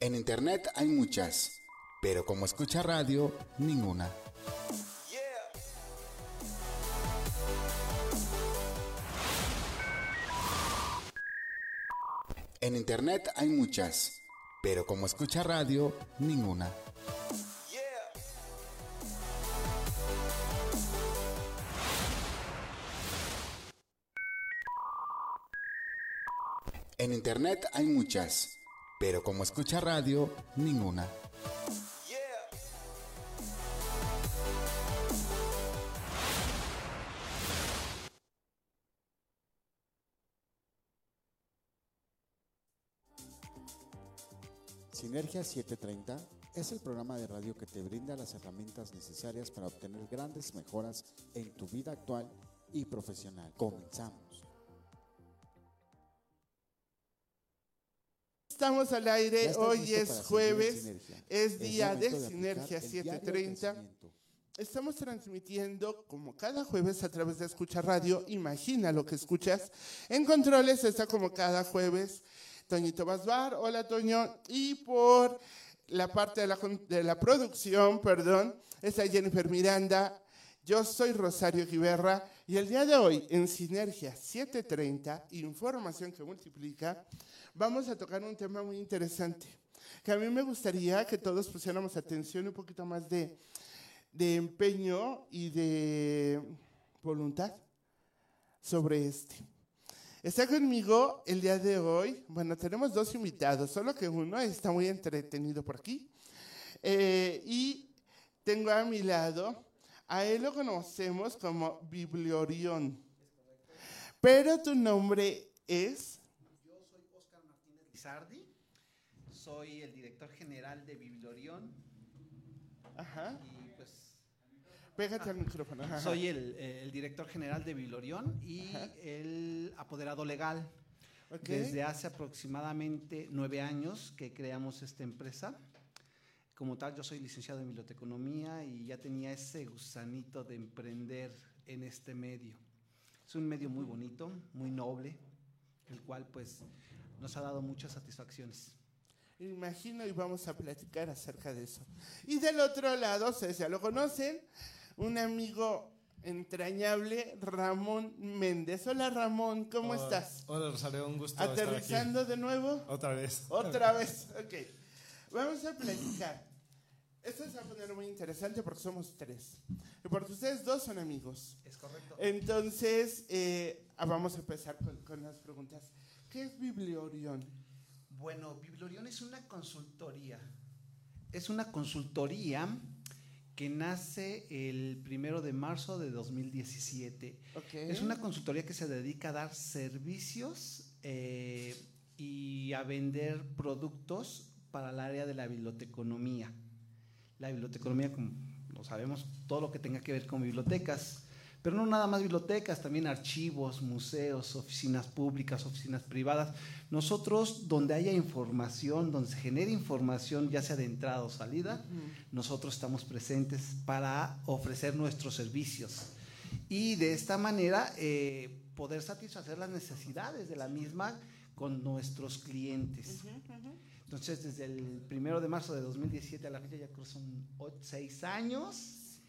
En internet hay muchas, pero como escucha radio, ninguna. En internet hay muchas, pero como escucha radio, ninguna. En internet hay muchas, pero como escucha radio, ninguna. Sinergia 730 es el programa de radio que te brinda las herramientas necesarias para obtener grandes mejoras en tu vida actual y profesional. Comenzamos. Estamos al aire, ¿Ya estás hoy es jueves, es día de Sinergia el diario del 730. pensamiento. Estamos transmitiendo como cada jueves a través de Escucha Radio. Imagina lo que escuchas. En controles está como cada jueves Toñito Basbar. Hola Toño. Y por la parte de la, de la producción, perdón, está Jennifer Miranda. Yo soy Rosario Giberra y el día de hoy en Sinergia 730, información que multiplica, vamos a tocar un tema muy interesante que a mí me gustaría que todos pusiéramos atención y un poquito más de, de empeño y de voluntad sobre este. Está conmigo el día de hoy, bueno, tenemos dos invitados, solo que uno está muy entretenido por aquí. Eh, y tengo a mi lado, a él lo conocemos como Bibliorión. Pero tu nombre es... Yo soy Óscar Martínez Lizardi, soy el director general de Bibliorión Ajá, y pues pégate al micrófono. ajá. soy el, eh, el director general de Bibliorión y Ajá. el apoderado legal. Ok. Desde hace aproximadamente nueve años que creamos esta empresa. Como tal, yo soy licenciado en biblioteconomía y ya tenía ese gusanito de emprender en este medio. Es un medio muy bonito, muy noble, el cual pues nos ha dado muchas satisfacciones. Imagino y vamos a platicar acerca de eso. Y del otro lado, ustedes ya lo conocen, un amigo entrañable, Ramón Méndez. Hola Ramón, ¿cómo Hola. estás? Hola Rosario, un gusto estar aquí. ¿Aterrizando de nuevo? Otra vez. Otra vez, ok. Vamos a platicar. Esto se va a poner muy interesante porque somos tres. Y porque ustedes dos son amigos. Es correcto. Entonces, eh, vamos a empezar con, con las preguntas. ¿Qué es Bibliorión? Bueno, Bibliorión es una consultoría. Es una consultoría que nace el primero de marzo de 2017. Ok. Es una consultoría que se dedica a dar servicios eh, y a vender productos para el área de la biblioteconomía. La biblioteconomía, como lo sabemos, todo lo que tenga que ver con bibliotecas, pero no nada más bibliotecas, también archivos, museos, oficinas públicas, oficinas privadas. Nosotros, donde haya información, donde se genere información, ya sea de entrada o salida, nosotros estamos presentes para ofrecer nuestros servicios y de esta manera eh, poder satisfacer las necesidades de la misma con nuestros clientes. Entonces, desde el primero de marzo de 2017 a la fecha ya o- seis años,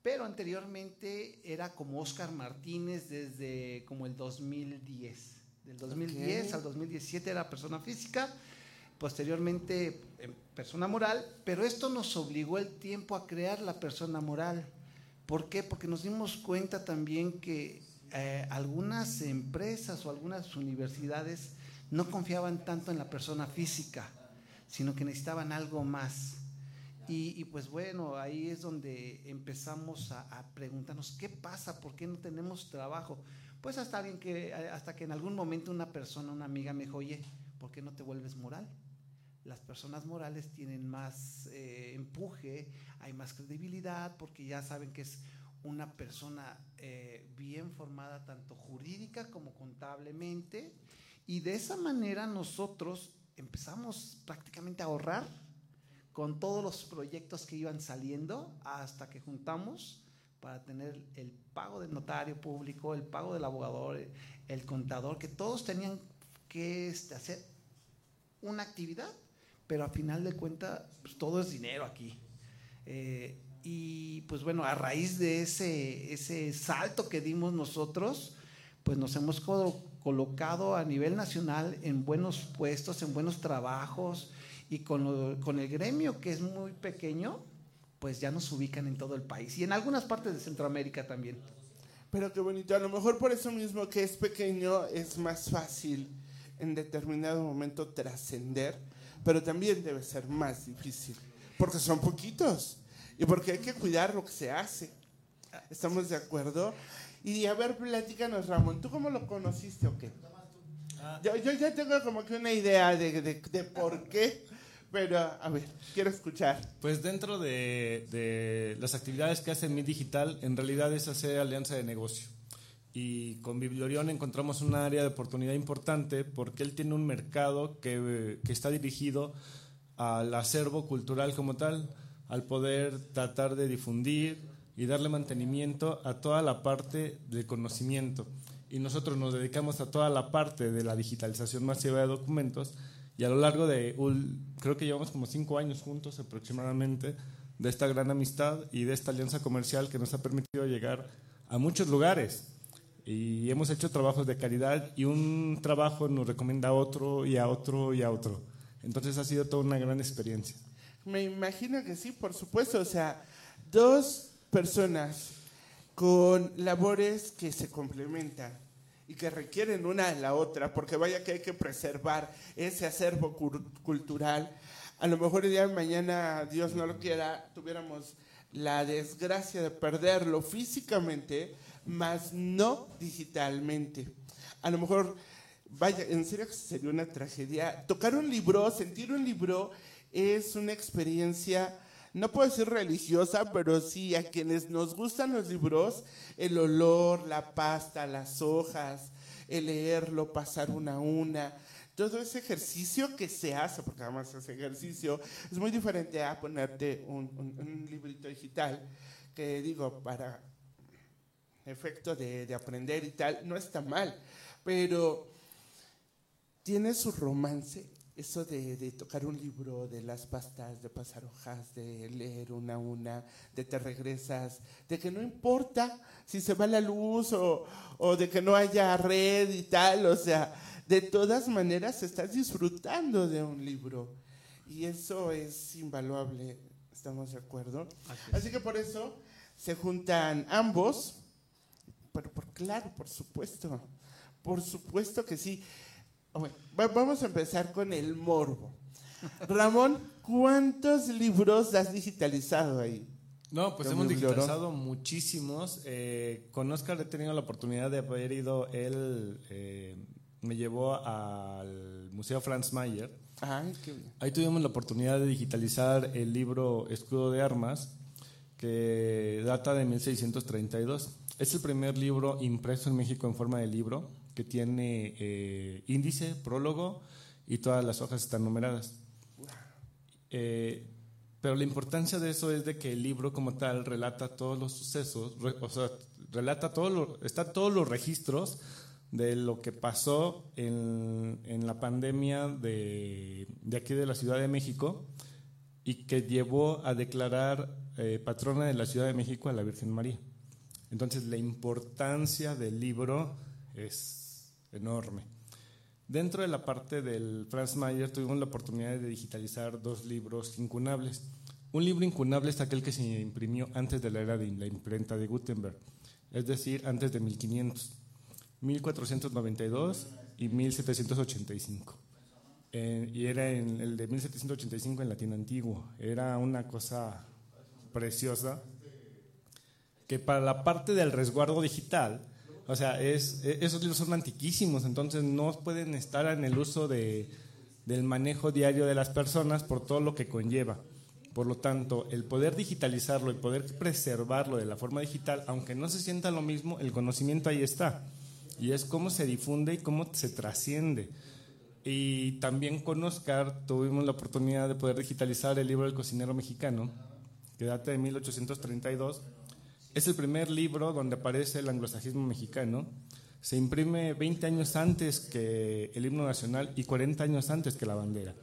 pero anteriormente era como Oscar Martínez desde como el 2010. Del 2010 Ok. al 2017 era persona física, posteriormente eh, persona moral, pero esto nos obligó el tiempo a crear la persona moral. ¿Por qué? Porque nos dimos cuenta también que eh, algunas empresas o algunas universidades no confiaban tanto en la persona física, sino que necesitaban algo más. Y, pues bueno, ahí es donde empezamos a, a preguntarnos, ¿qué pasa? ¿Por qué no tenemos trabajo? Pues hasta, alguien que, hasta que en algún momento una persona, una amiga me dijo, oye, ¿por qué no te vuelves moral? Las personas morales tienen más eh, empuje, hay más credibilidad, porque ya saben que es una persona eh, bien formada, tanto jurídica como contablemente, y de esa manera nosotros empezamos prácticamente a ahorrar con todos los proyectos que iban saliendo hasta que juntamos para tener el pago del notario público, el pago del abogado, el, contador, que todos tenían que este, hacer una actividad pero a final de cuentas pues, todo es dinero aquí. Eh, y pues bueno, a raíz de ese, ese salto que dimos nosotros, pues nos hemos colocado a nivel nacional en buenos puestos, en buenos trabajos y con, el gremio que es muy pequeño, pues ya nos ubican en todo el país y en algunas partes de Centroamérica también. Pero qué bonito, a lo mejor por eso mismo que es pequeño es más fácil en determinado momento trascender, pero también debe ser más difícil, porque son poquitos y porque hay que cuidar lo que se hace. ¿Estamos de acuerdo? Y a ver, platícanos, Ramón, ¿tú cómo lo conociste o qué? Yo, yo ya tengo como que una idea de, de, de por qué, pero a ver, quiero escuchar. Pues dentro de, de las actividades que hace Mi Digital, en realidad es hacer alianza de negocio. Y con Bibliorión encontramos un área de oportunidad importante porque él tiene un mercado que, que está dirigido al acervo cultural como tal, al poder tratar de difundir y darle mantenimiento a toda la parte de conocimiento. Y nosotros nos dedicamos a toda la parte de la digitalización masiva de documentos y a lo largo de, creo que llevamos como cinco años juntos aproximadamente, de esta gran amistad y de esta alianza comercial que nos ha permitido llegar a muchos lugares. Y hemos hecho trabajos de calidad y un trabajo nos recomienda a otro y a otro y a otro. Entonces ha sido toda una gran experiencia. Me imagino que sí, por supuesto. O sea, dos personas con labores que se complementan y que requieren una de la otra, porque vaya que hay que preservar ese acervo cultural. A lo mejor el día de mañana, Dios no lo quiera, tuviéramos la desgracia de perderlo físicamente, más no digitalmente. A lo mejor, vaya, en serio que sería una tragedia. Tocar un libro, sentir un libro, es una experiencia no puedo decir religiosa, pero sí a quienes nos gustan los libros, el olor, la pasta, las hojas, el leerlo, pasar una a una, todo ese ejercicio que se hace, porque además ese ejercicio es muy diferente a ponerte un, librito digital, que digo, para efecto de, de aprender y tal, no está mal, pero tiene su romance eso de, tocar un libro, de las pastas, de pasar hojas, de leer una a una, de te regresas, de que no importa si se va la luz o, o de que no haya red y tal, o sea, de todas maneras estás disfrutando de un libro. Y eso es invaluable, ¿estamos de acuerdo? Así, que por eso se juntan ambos, pero por claro, por supuesto, por supuesto que sí vamos a empezar con el morbo. Ramón, ¿cuántos libros has digitalizado ahí? No, pues hemos digitalizado muchísimos. Eh, con Oscar he tenido la oportunidad de haber ido, él eh, me llevó al Museo Franz Mayer. Ahí tuvimos la oportunidad de digitalizar el libro Escudo de Armas, que data de 1632. Es el primer libro impreso en México en forma de libro que tiene eh, índice, prólogo y todas las hojas están numeradas. Eh, pero la importancia de eso es de que el libro como tal relata todos los sucesos, o sea, relata todo lo, está todos los registros de lo que pasó en, en la pandemia de, de, aquí de la Ciudad de México y que llevó a declarar eh, patrona de la Ciudad de México a la Virgen María. Entonces la importancia del libro es enorme. Dentro de la parte del Franz Mayer tuvimos la oportunidad de digitalizar dos libros incunables. Un libro incunable es aquel que se imprimió antes de la era de la imprenta de Gutenberg, es decir, antes de 1500, 1492 y 1785. Eh, y era en el de 1785 en latín antiguo. Era una cosa preciosa que para la parte del resguardo digital o sea, es, e, esos libros son antiquísimos, entonces no pueden estar en el uso de, del manejo diario de las personas por todo lo que conlleva. Por lo tanto, el poder digitalizarlo, el poder preservarlo de la forma digital, aunque no se sienta lo mismo, el conocimiento ahí está. Y es cómo se difunde y cómo se trasciende. Y también con Oscar tuvimos la oportunidad de poder digitalizar el libro del cocinero mexicano, que data de 1832 es el primer libro donde aparece el anglosajismo mexicano. Se imprime 20 años antes que el himno nacional y 40 años antes que la bandera.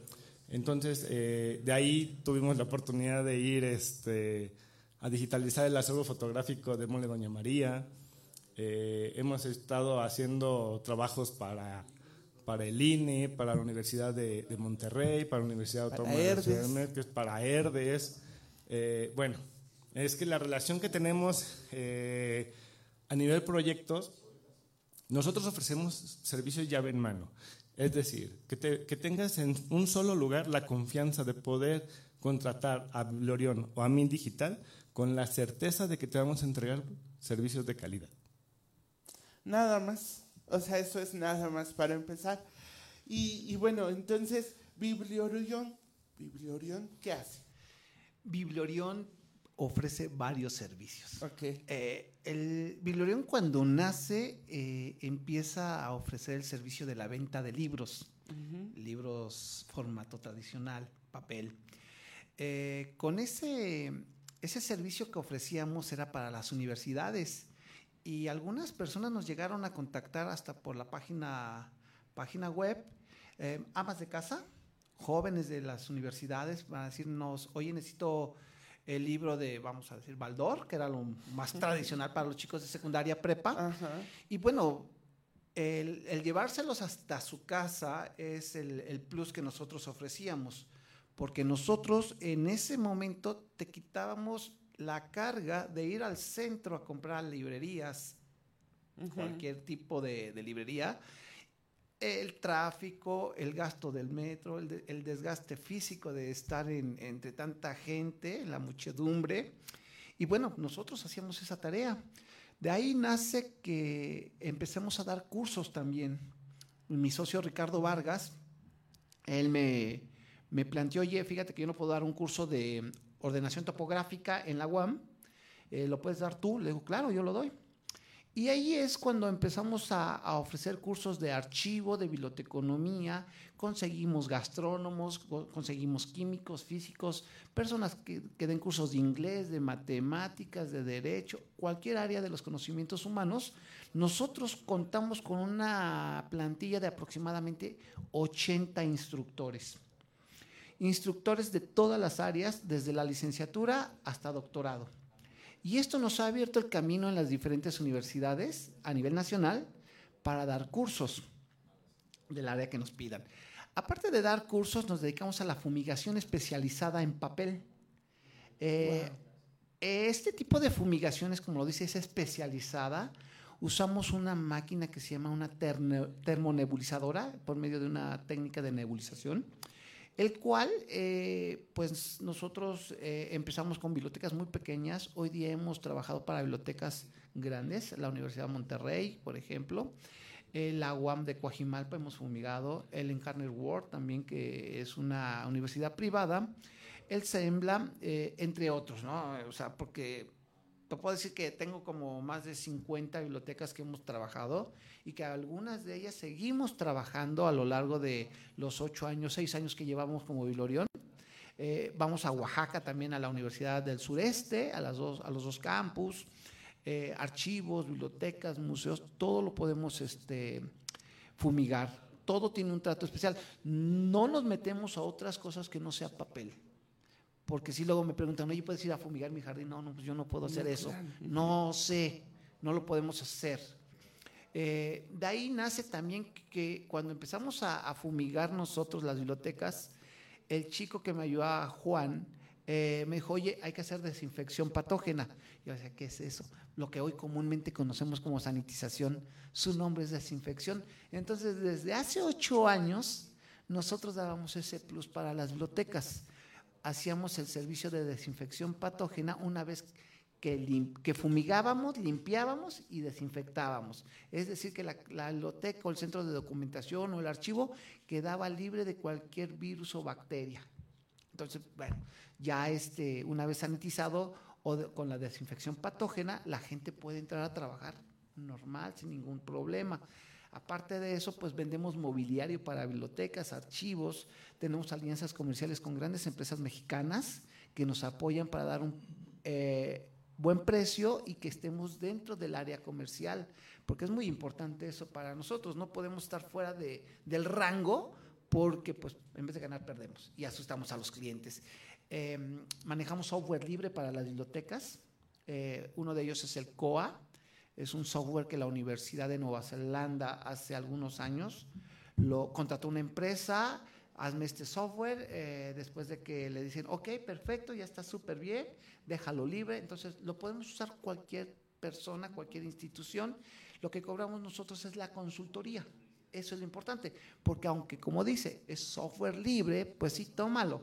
Entonces, eh, de ahí tuvimos la oportunidad de ir este, a digitalizar el acervo fotográfico de Mole Doña María. Eh, hemos estado haciendo trabajos para, para el INE, para la Universidad de, Monterrey, para la Universidad Autónoma de Ciudad para ERDES. Eh, bueno, es que la relación que tenemos a nivel proyectos, nosotros ofrecemos servicios llave en mano. Es decir, que, tengas en un solo lugar la confianza de poder contratar a Glorión o a Min Digital con la certeza de que te vamos a entregar servicios de calidad. Nada más. O sea, eso es nada más para empezar. Y, y bueno, entonces, Bibliorión, Bibliorión, ¿qué hace? Bibliorión ofrece varios servicios. Eh, el Bibliorión cuando nace eh, empieza a ofrecer el servicio de la venta de libros, libros formato tradicional, papel. Eh, con ese, ese servicio que ofrecíamos era para las universidades. Y algunas personas nos llegaron a contactar hasta por la página, página web, amas de casa, jóvenes de las universidades, para decirnos, oye, necesito el libro de, vamos a decir, Baldor, que era lo más tradicional para los chicos de secundaria prepa. Y bueno, el, llevárselos hasta su casa es el, plus que nosotros ofrecíamos, porque nosotros en ese momento te quitábamos la carga de ir al centro a comprar librerías, cualquier tipo de, de librería, el tráfico, el gasto del metro, el, desgaste físico de estar entre tanta gente, la muchedumbre. Y bueno, nosotros hacíamos esa tarea. De ahí nace que empecemos a dar cursos también. Mi socio Ricardo Vargas, él me, planteó, oye, fíjate que yo no puedo dar un curso de ordenación topográfica en la UAM, eh, ¿lo puedes dar tú? Le digo, claro, yo lo doy. Y ahí es cuando empezamos a, ofrecer cursos de archivo, de biblioteconomía, conseguimos gastrónomos, conseguimos químicos, físicos, personas que, den cursos de inglés, de matemáticas, de derecho, cualquier área de los conocimientos humanos. Nosotros contamos con una plantilla de aproximadamente 80 instructores. Instructores de todas las áreas, desde la licenciatura hasta doctorado. Y esto nos ha abierto el camino en las diferentes universidades a nivel nacional para dar cursos del área que nos pidan. Aparte de dar cursos, nos dedicamos a la fumigación especializada en papel. Eh, este tipo de fumigaciones, como lo dice, es especializada. Usamos una máquina que se llama una termonebulizadora por medio de una técnica de nebulización el cual, eh, pues nosotros eh, empezamos con bibliotecas muy pequeñas, hoy día hemos trabajado para bibliotecas grandes, la Universidad de Monterrey, por ejemplo, la UAM de Coajimalpa hemos fumigado, el Encarner World también, que es una universidad privada, el SEMBLA, eh, entre otros, ¿no? O sea, porque te puedo decir que tengo como más de 50 bibliotecas que hemos trabajado y que algunas de ellas seguimos trabajando a lo largo de los ocho años, seis años que llevamos como Bilorión. Eh, vamos a Oaxaca también a la Universidad del Sureste, a los dos campus, eh, archivos, bibliotecas, museos, todo lo podemos este, fumigar. Todo tiene un trato especial. No nos metemos a otras cosas que no sea papel. Porque si luego me preguntan, oye, ¿puedes ir a fumigar mi jardín? No, no, pues yo no puedo hacer eso. No sé, no lo podemos hacer. Eh, de ahí nace también que cuando empezamos a, fumigar nosotros las bibliotecas, el chico que me ayudaba, Juan, eh, me dijo, oye, hay que hacer desinfección patógena. Yo decía, ¿qué es eso? Lo que hoy comúnmente conocemos como sanitización, su nombre es desinfección. Entonces, desde hace ocho años, nosotros dábamos ese plus para las bibliotecas hacíamos el servicio de desinfección patógena una vez que, fumigábamos, limpiábamos y desinfectábamos. Es decir, que la, la o el centro de documentación o el archivo quedaba libre de cualquier virus o bacteria. Entonces, bueno, ya este, una vez sanitizado o con la desinfección patógena, la gente puede entrar a trabajar normal, sin ningún problema. Aparte de eso, pues vendemos mobiliario para bibliotecas, archivos, tenemos alianzas comerciales con grandes empresas mexicanas que nos apoyan para dar un eh, buen precio y que estemos dentro del área comercial, porque es muy importante eso para nosotros, no podemos estar fuera de, del rango porque pues en vez de ganar perdemos y asustamos a los clientes. Em, manejamos software libre para las bibliotecas. Eh, uno de ellos es el COA. Es un software que la Universidad de Nueva Zelanda hace algunos años lo contrató una empresa, hazme este software, eh, después de que le dicen, ok, perfecto, ya está súper bien, déjalo libre. Entonces lo podemos usar cualquier persona, cualquier institución. Lo que cobramos nosotros es la consultoría. Eso es lo importante, porque aunque como dice, es software libre, pues sí, tómalo.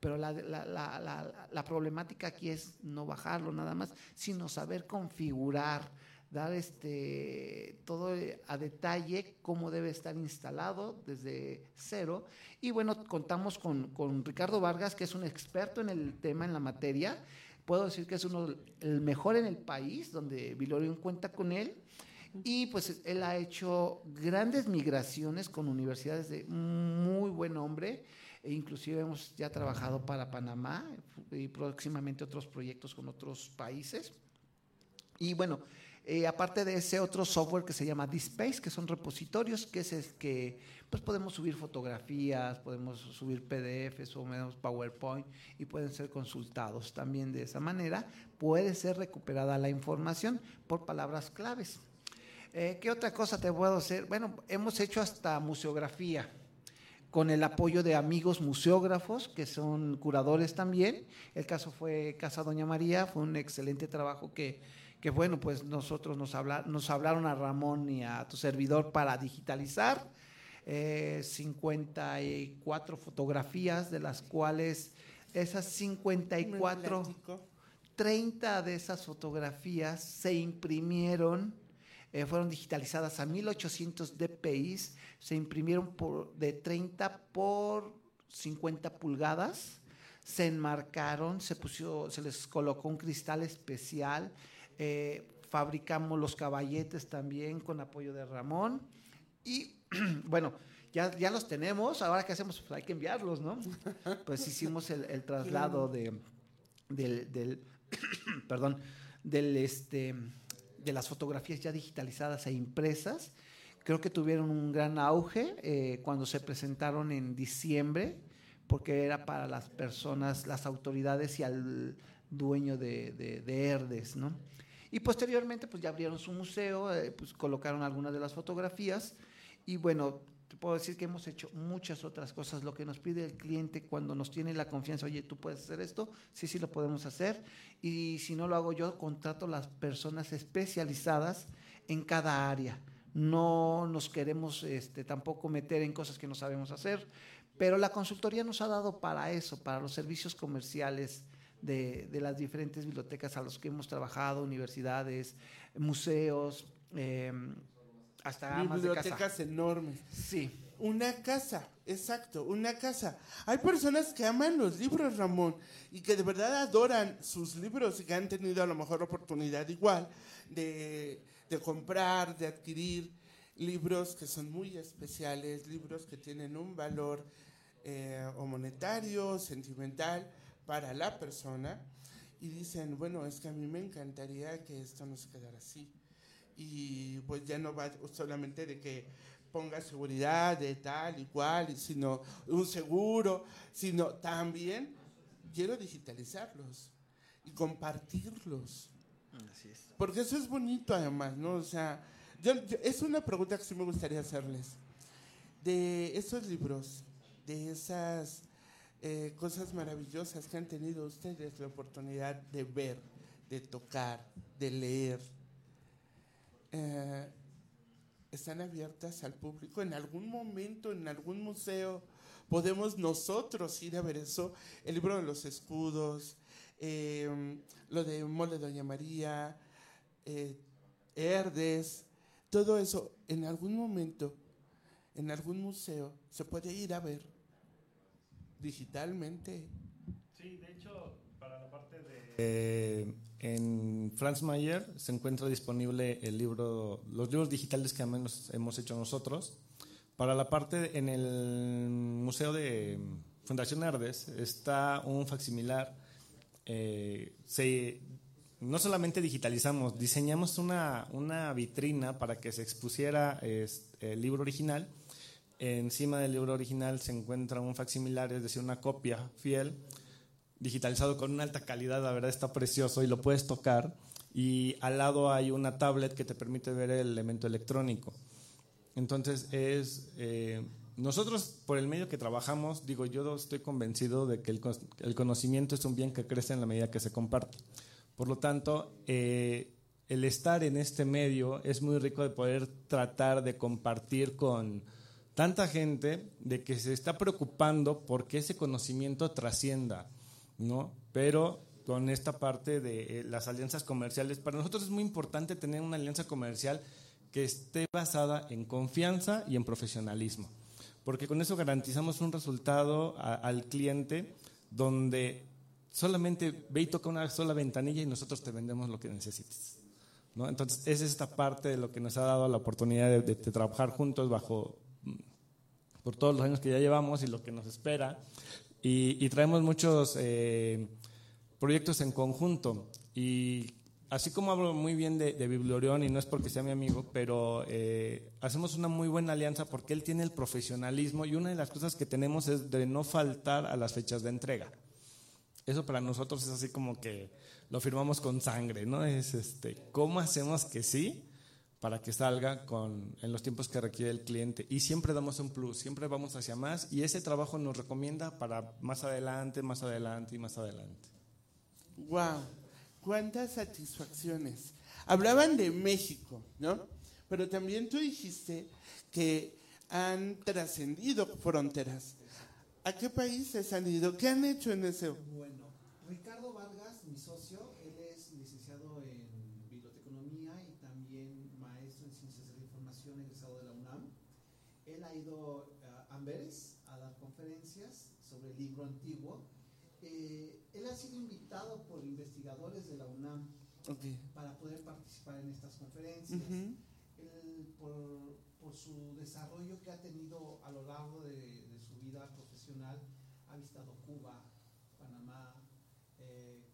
Pero la, la, problemática aquí es no bajarlo nada más, sino saber configurar, dar este todo a detalle cómo debe estar instalado desde cero. Y bueno, contamos con, con, Ricardo Vargas, que es un experto en el tema, en la materia. Puedo decir que es uno el mejor en el país, donde Vilorio cuenta con él. Y pues él ha hecho grandes migraciones con universidades de muy buen nombre. E inclusive hemos ya trabajado para Panamá y próximamente otros proyectos con otros países. Y bueno, eh, aparte de ese otro software que se llama DSpace, que son repositorios, que es el que pues podemos subir fotografías, podemos subir PDFs o menos PowerPoint y pueden ser consultados también de esa manera. Puede ser recuperada la información por palabras claves. Eh, ¿Qué otra cosa te puedo hacer? Bueno, hemos hecho hasta museografía con el apoyo de amigos museógrafos que son curadores también. El caso fue Casa Doña María, fue un excelente trabajo que, que bueno, pues nosotros nos, nos hablaron a Ramón y a tu servidor para digitalizar. 54 eh, fotografías, de las cuales esas 54, 30 de esas fotografías se imprimieron eh, fueron digitalizadas a 1800 dpi, se imprimieron por, de 30 por 50 pulgadas, se enmarcaron, se, puso, se les colocó un cristal especial, eh, fabricamos los caballetes también con apoyo de Ramón y bueno, ya, ya los tenemos, ahora qué hacemos, pues hay que enviarlos, ¿no? Pues hicimos el, traslado de, del, del perdón, del este de las fotografías ya digitalizadas e impresas. Creo que tuvieron un gran auge eh, cuando se presentaron en diciembre, porque era para las personas, las autoridades y al dueño de, de, Herdes, ¿no? Y posteriormente, pues ya abrieron su museo, eh, pues colocaron algunas de las fotografías y bueno, puedo decir que hemos hecho muchas otras cosas. Lo que nos pide el cliente cuando nos tiene la confianza, oye, tú puedes hacer esto, sí, sí lo podemos hacer. Y si no lo hago yo, contrato las personas especializadas en cada área. No nos queremos este, tampoco meter en cosas que no sabemos hacer, pero la consultoría nos ha dado para eso, para los servicios comerciales. De, las diferentes bibliotecas a los que hemos trabajado, universidades, museos, eh, hasta bibliotecas enormes. Sí. Una casa, exacto, una casa. Hay personas que aman los libros, Ramón, y que de verdad adoran sus libros y que han tenido a lo mejor oportunidad igual de, de comprar, de adquirir libros que son muy especiales, libros que tienen un valor eh, o monetario, sentimental para la persona. Y dicen, bueno, es que a mí me encantaría que esto no se quedara así y pues ya no va solamente de que ponga seguridad de tal y cual, sino un seguro, sino también quiero digitalizarlos y compartirlos. Así es. Porque eso es bonito además, ¿no? O sea, es una pregunta que sí me gustaría hacerles. De esos libros, de esas eh, cosas maravillosas que han tenido ustedes la oportunidad de ver, de tocar, de leer, eh, están abiertas al público. En algún momento, en algún museo, podemos nosotros ir a ver eso. El libro de los escudos, em, lo de Mole Doña María, eh, Herdes, todo eso, en algún momento, en algún museo, se puede ir a ver digitalmente. Sí, de hecho, para la parte de... Eh, en Franz Mayer se encuentra disponible el libro, los libros digitales que hemos hecho nosotros. Para la parte en el Museo de Fundación Herdes está un facsimilar. Eh, no solamente digitalizamos, diseñamos una, una, vitrina para que se expusiera el libro original encima del libro original se encuentra un facsimilar, es decir, una copia fiel, digitalizado con una alta calidad, la verdad está precioso y lo puedes tocar. Y al lado hay una tablet que te permite ver el elemento electrónico. Entonces es... Eh, nosotros, por el medio que trabajamos, digo, yo estoy convencido de que el, conocimiento es un bien que crece en la medida que se comparte. Por lo tanto, eh, el estar en este medio es muy rico de poder tratar de compartir con tanta gente de que se está preocupando porque ese conocimiento trascienda, ¿no? Pero con esta parte de eh, las alianzas comerciales, para nosotros es muy importante tener una alianza comercial que esté basada en confianza y en profesionalismo porque con eso garantizamos un resultado al cliente donde solamente ve y toca una sola ventanilla y nosotros te vendemos lo que necesites. ¿no? Entonces, es esta parte de lo que nos ha dado la oportunidad de, trabajar juntos bajo por todos los años que ya llevamos y lo que nos espera. Y, traemos muchos eh, proyectos en conjunto. Y así como hablo muy bien de, de y no es porque sea mi amigo, pero eh, hacemos una muy buena alianza porque él tiene el profesionalismo y una de las cosas que tenemos es de no faltar a las fechas de entrega. Eso para nosotros es así como que lo firmamos con sangre, ¿no? Es este, ¿cómo hacemos que sí? Para que salga con, en los tiempos que requiere el cliente. Y siempre damos un plus, siempre vamos hacia más y ese trabajo nos recomienda para más adelante, más adelante y más adelante. ¡Wow! cuántas satisfacciones. Hablaban de México, ¿no? Pero también tú dijiste que han trascendido fronteras. ¿A qué países han ido? ¿Qué han hecho en ese? Bueno, Ricardo Vargas, mi socio, él es licenciado en biblioteconomía y también maestro en ciencias de la información egresado de la UNAM. Él ha ido a Amberes a dar conferencias sobre el libro antiguo. Eh, él ha sido invitado por investigadores de la UNAM para poder participar en estas conferencias. Él, por, por, su desarrollo que ha tenido a lo largo de, de su vida profesional, ha visitado Cuba, Panamá, eh,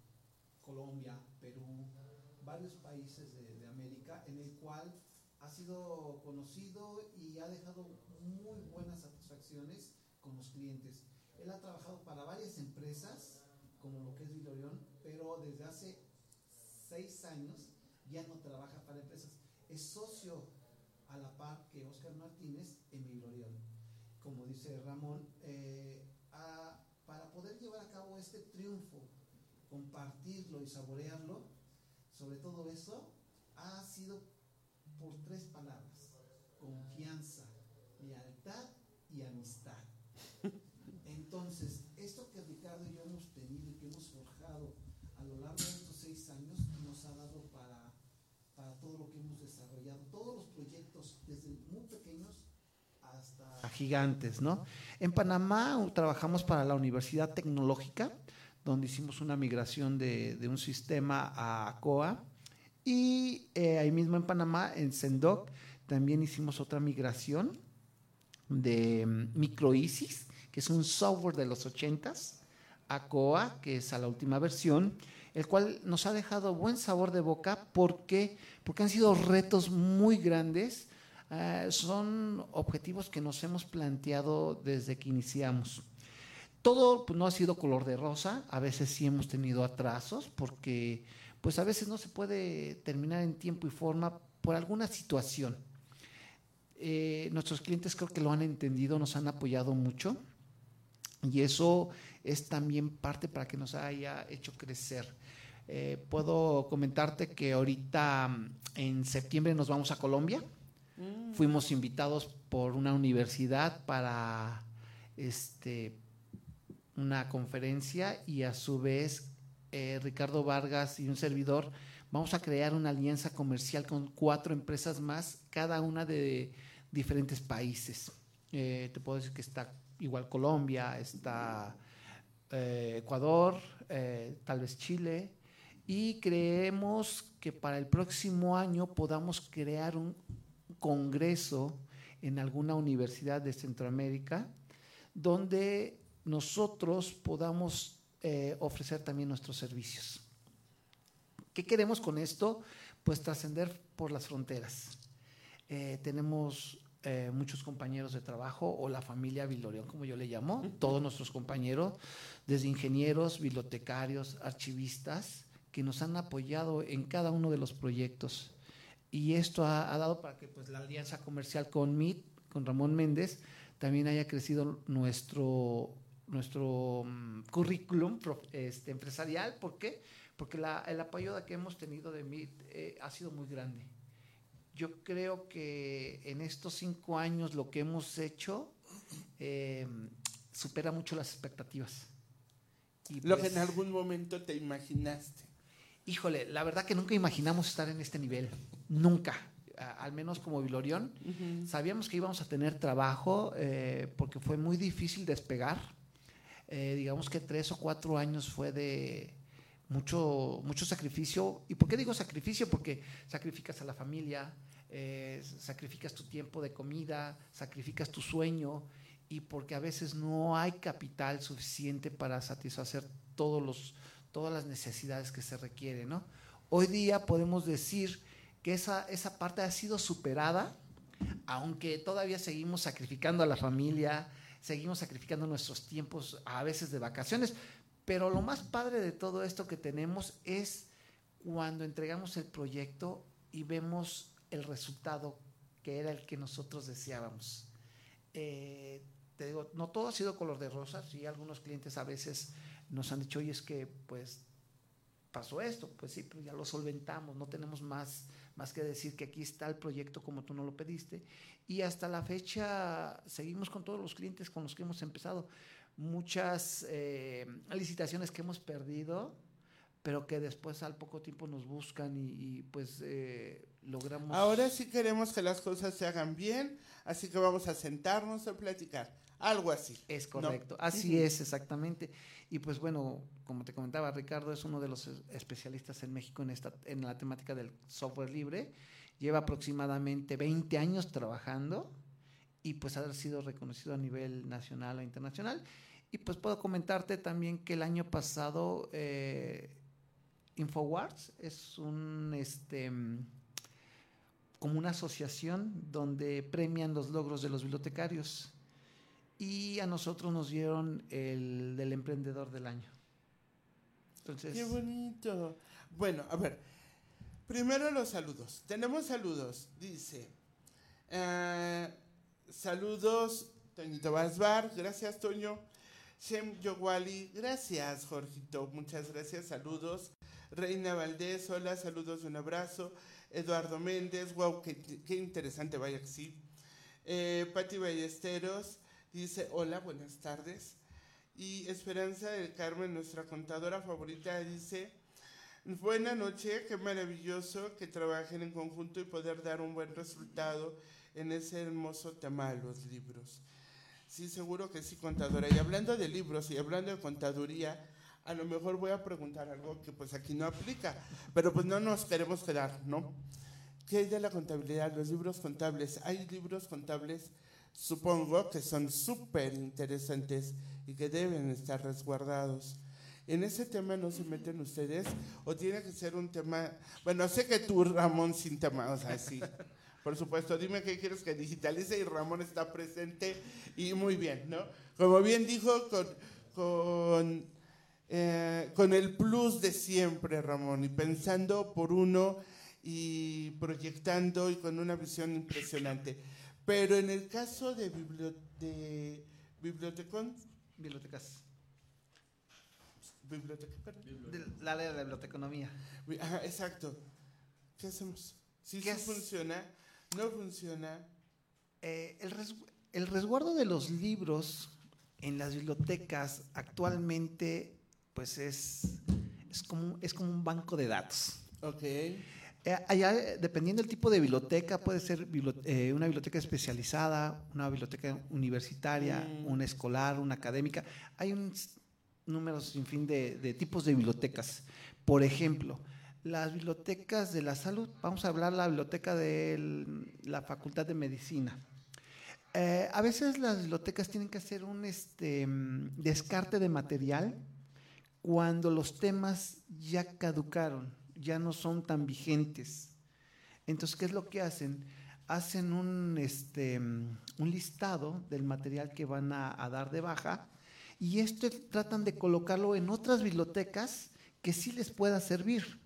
Colombia, Perú, varios países de, de América, en el cual ha sido conocido y ha dejado muy buenas satisfacciones con los clientes. Él ha trabajado para varias empresas como lo que es Vilorión, pero desde hace seis años ya no trabaja para empresas. Es socio a la par que Oscar Martínez en Vilorión. Como dice Ramón, eh, para poder llevar a cabo este triunfo, compartirlo y saborearlo, sobre todo eso, ha sido por tres palabras, confianza, lealtad y amistad. Entonces, esto que Ricardo y yo hemos tenido y que hemos forjado a lo largo de estos seis años nos ha dado para, para todo lo que hemos desarrollado, todos los proyectos, desde muy pequeños hasta gigantes, ¿no? En Panamá trabajamos para la Universidad Tecnológica, donde hicimos una migración de, un sistema a COA. Y eh, ahí mismo en Panamá, en Sendoc, también hicimos otra migración de mm, MicroISIS que es un software de los 80s, ACOA, que es a la última versión, el cual nos ha dejado buen sabor de boca porque, porque han sido retos muy grandes, eh, son objetivos que nos hemos planteado desde que iniciamos. Todo pues, no ha sido color de rosa, a veces sí hemos tenido atrasos porque pues a veces no se puede terminar en tiempo y forma por alguna situación. Eh, nuestros clientes creo que lo han entendido, nos han apoyado mucho. Y eso es también parte para que nos haya hecho crecer. Eh, puedo comentarte que ahorita mm, en septiembre nos vamos a Colombia. Mm. Fuimos invitados por una universidad para este, una conferencia y a su vez eh, Ricardo Vargas y un servidor vamos a crear una alianza comercial con cuatro empresas más, cada una de diferentes países. Eh, te puedo decir que está igual Colombia, está eh, Ecuador, tal vez Chile, y creemos que para el próximo año podamos crear un congreso en alguna universidad de Centroamérica donde nosotros podamos eh, ofrecer también nuestros servicios. ¿Qué queremos con esto? Pues trascender por las fronteras. tenemos eh, muchos compañeros de trabajo o la familia Vilorión, como yo le llamo, todos nuestros compañeros, desde ingenieros, bibliotecarios, archivistas, que nos han apoyado en cada uno de los proyectos. Y esto ha, dado para que pues, la alianza comercial con MIT, con Ramón Méndez, también haya crecido nuestro, nuestro um, currículum este, empresarial. ¿Por qué? Porque la, el apoyo que hemos tenido de MIT eh, ha sido muy grande yo creo que en estos cinco años lo que hemos hecho eh, supera mucho las expectativas. lo que pues en algún momento te imaginaste. Híjole, la verdad que nunca imaginamos estar en este nivel. Nunca. al menos como Vilorión. Sabíamos que íbamos a tener trabajo eh, porque fue muy difícil despegar. Eh, digamos que tres o cuatro años fue de mucho, mucho sacrificio. ¿Y por qué digo sacrificio? Porque sacrificas a la familia, eh, sacrificas tu tiempo de comida, sacrificas tu sueño y porque a veces no hay capital suficiente para satisfacer todos los, todas las necesidades que se requieren. ¿no? Hoy día podemos decir esa, esa parte ha sido superada, aunque todavía seguimos sacrificando a la familia, seguimos sacrificando nuestros tiempos a veces de vacaciones, pero lo más padre de todo esto que tenemos es cuando entregamos el proyecto y vemos el resultado que era el que nosotros deseábamos. Eh, te digo, no todo ha sido color de rosa, sí, algunos clientes a veces nos han dicho, oye, es que pues pasó esto, pues sí, pero ya lo solventamos, no tenemos más, más que decir que aquí está el proyecto como tú no lo pediste. Y hasta la fecha seguimos con todos los clientes con los que hemos empezado. Muchas eh, licitaciones que hemos perdido, pero que después al poco tiempo nos buscan y, pues eh, logramos... Ahora sí queremos que las cosas se hagan bien, así que vamos a sentarnos a platicar, algo así. Es correcto, así es exactamente. Y pues bueno, como te comentaba, Ricardo es uno de los especialistas en México en, esta, en la temática del software libre, lleva aproximadamente 20 años trabajando y pues ha sido reconocido a nivel nacional o internacional. Y pues puedo comentarte también que el año pasado... Eh, Infowars es un este como una asociación donde premian los logros de los bibliotecarios y a nosotros nos dieron el del emprendedor del año. Entonces, qué bonito. Bueno, a ver, primero los saludos. Tenemos saludos, dice. Eh, saludos, Toñito Basbar, gracias Toño. Shem Yowali, gracias Jorgito, muchas gracias, saludos. Reina Valdés, hola, saludos, un abrazo. Eduardo Méndez, wow, qué, interesante, vaya que sí. Eh, Patti Ballesteros dice, hola, buenas tardes. Y Esperanza del Carmen, nuestra contadora favorita, dice, buena noche, qué maravilloso que trabajen en conjunto y poder dar un buen resultado en ese hermoso tema de los libros. Sí, seguro que sí, contadora. Y hablando de libros y hablando de contaduría, a lo mejor voy a preguntar algo que pues aquí no aplica, pero pues no nos queremos quedar, ¿no? ¿Qué hay de la contabilidad? Los libros contables. Hay libros contables, supongo, que son súper interesantes y que deben estar resguardados. ¿En ese tema no se meten ustedes? ¿O tiene que ser un tema? Bueno, sé que tú, Ramón, sin tema, o sea, sí. Por supuesto, dime qué quieres que digitalice y Ramón está presente y muy bien, ¿no? Como bien dijo, con eh, con el plus de siempre, Ramón, y pensando por uno y proyectando y con una visión impresionante. Pero en el caso de, de bibliotecón, bibliotecas. Biblioteca, la ley de la biblioteconomía. Ajá, exacto. ¿Qué hacemos? Si ¿Qué funciona, no funciona. Eh, el, el resguardo de los libros en las bibliotecas actualmente pues es, es, como, es como un banco de datos. Ok. Eh, allá, dependiendo del tipo de biblioteca, puede ser eh, una biblioteca especializada, una biblioteca universitaria, mm. una escolar, una académica. Hay un número sin fin de, de, tipos de bibliotecas. Por ejemplo, las bibliotecas de la salud, vamos a hablar de la biblioteca de la Facultad de Medicina. Eh, a veces las bibliotecas tienen que hacer un este, descarte de material cuando los temas ya caducaron, ya no son tan vigentes. Entonces, ¿qué es lo que hacen? hacen un, este, un listado del material que van a, dar de baja y esto tratan de colocarlo en otras bibliotecas que sí les pueda servir.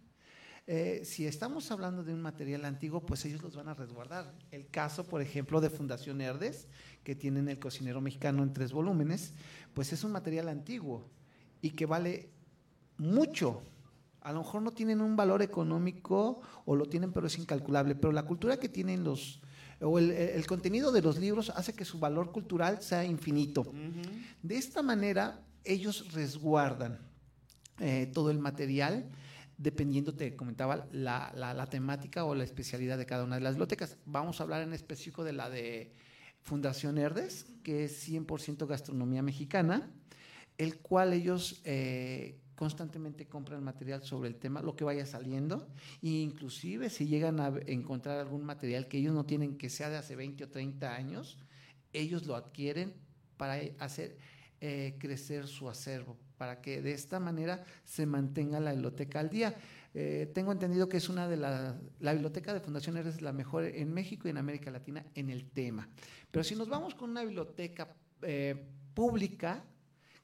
Eh, si estamos hablando de un material antiguo, pues ellos los van a resguardar. El caso, por ejemplo, de Fundación Herdes, que tienen el cocinero mexicano en tres volúmenes, pues es un material antiguo y que vale mucho. A lo mejor no tienen un valor económico o lo tienen, pero es incalculable. Pero la cultura que tienen los, o el, contenido de los libros hace que su valor cultural sea infinito. De esta manera, ellos resguardan eh, todo el material dependiendo, te comentaba, la, la, temática o la especialidad de cada una de las bibliotecas. Vamos a hablar en específico de la de Fundación Herdes, que es 100% gastronomía mexicana, el cual ellos eh, constantemente compran material sobre el tema, lo que vaya saliendo, e inclusive si llegan a encontrar algún material que ellos no tienen que sea de hace 20 o 30 años, ellos lo adquieren para hacer eh, crecer su acervo, para que de esta manera se mantenga la biblioteca al día. Eh, tengo entendido que es una de las, la biblioteca de Fundación es la mejor en México y en América Latina en el tema. Pero si nos vamos con una biblioteca pública,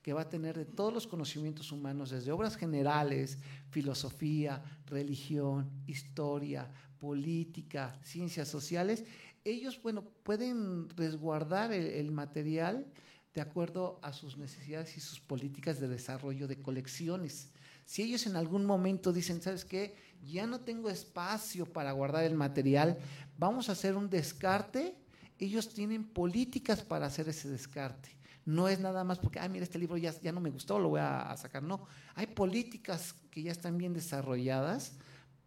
que va a tener de todos los conocimientos humanos, desde obras generales, filosofía, religión, historia, política, ciencias sociales, ellos, bueno, pueden resguardar el material de acuerdo a sus necesidades y sus políticas de desarrollo de colecciones. Si ellos en algún momento dicen, ¿sabes qué? Ya no tengo espacio para guardar el material, vamos a hacer un descarte, ellos tienen políticas para hacer ese descarte. No es nada más porque, ah, mira, este libro ya, ya no me gustó, lo voy a, a sacar. No, hay políticas que ya están bien desarrolladas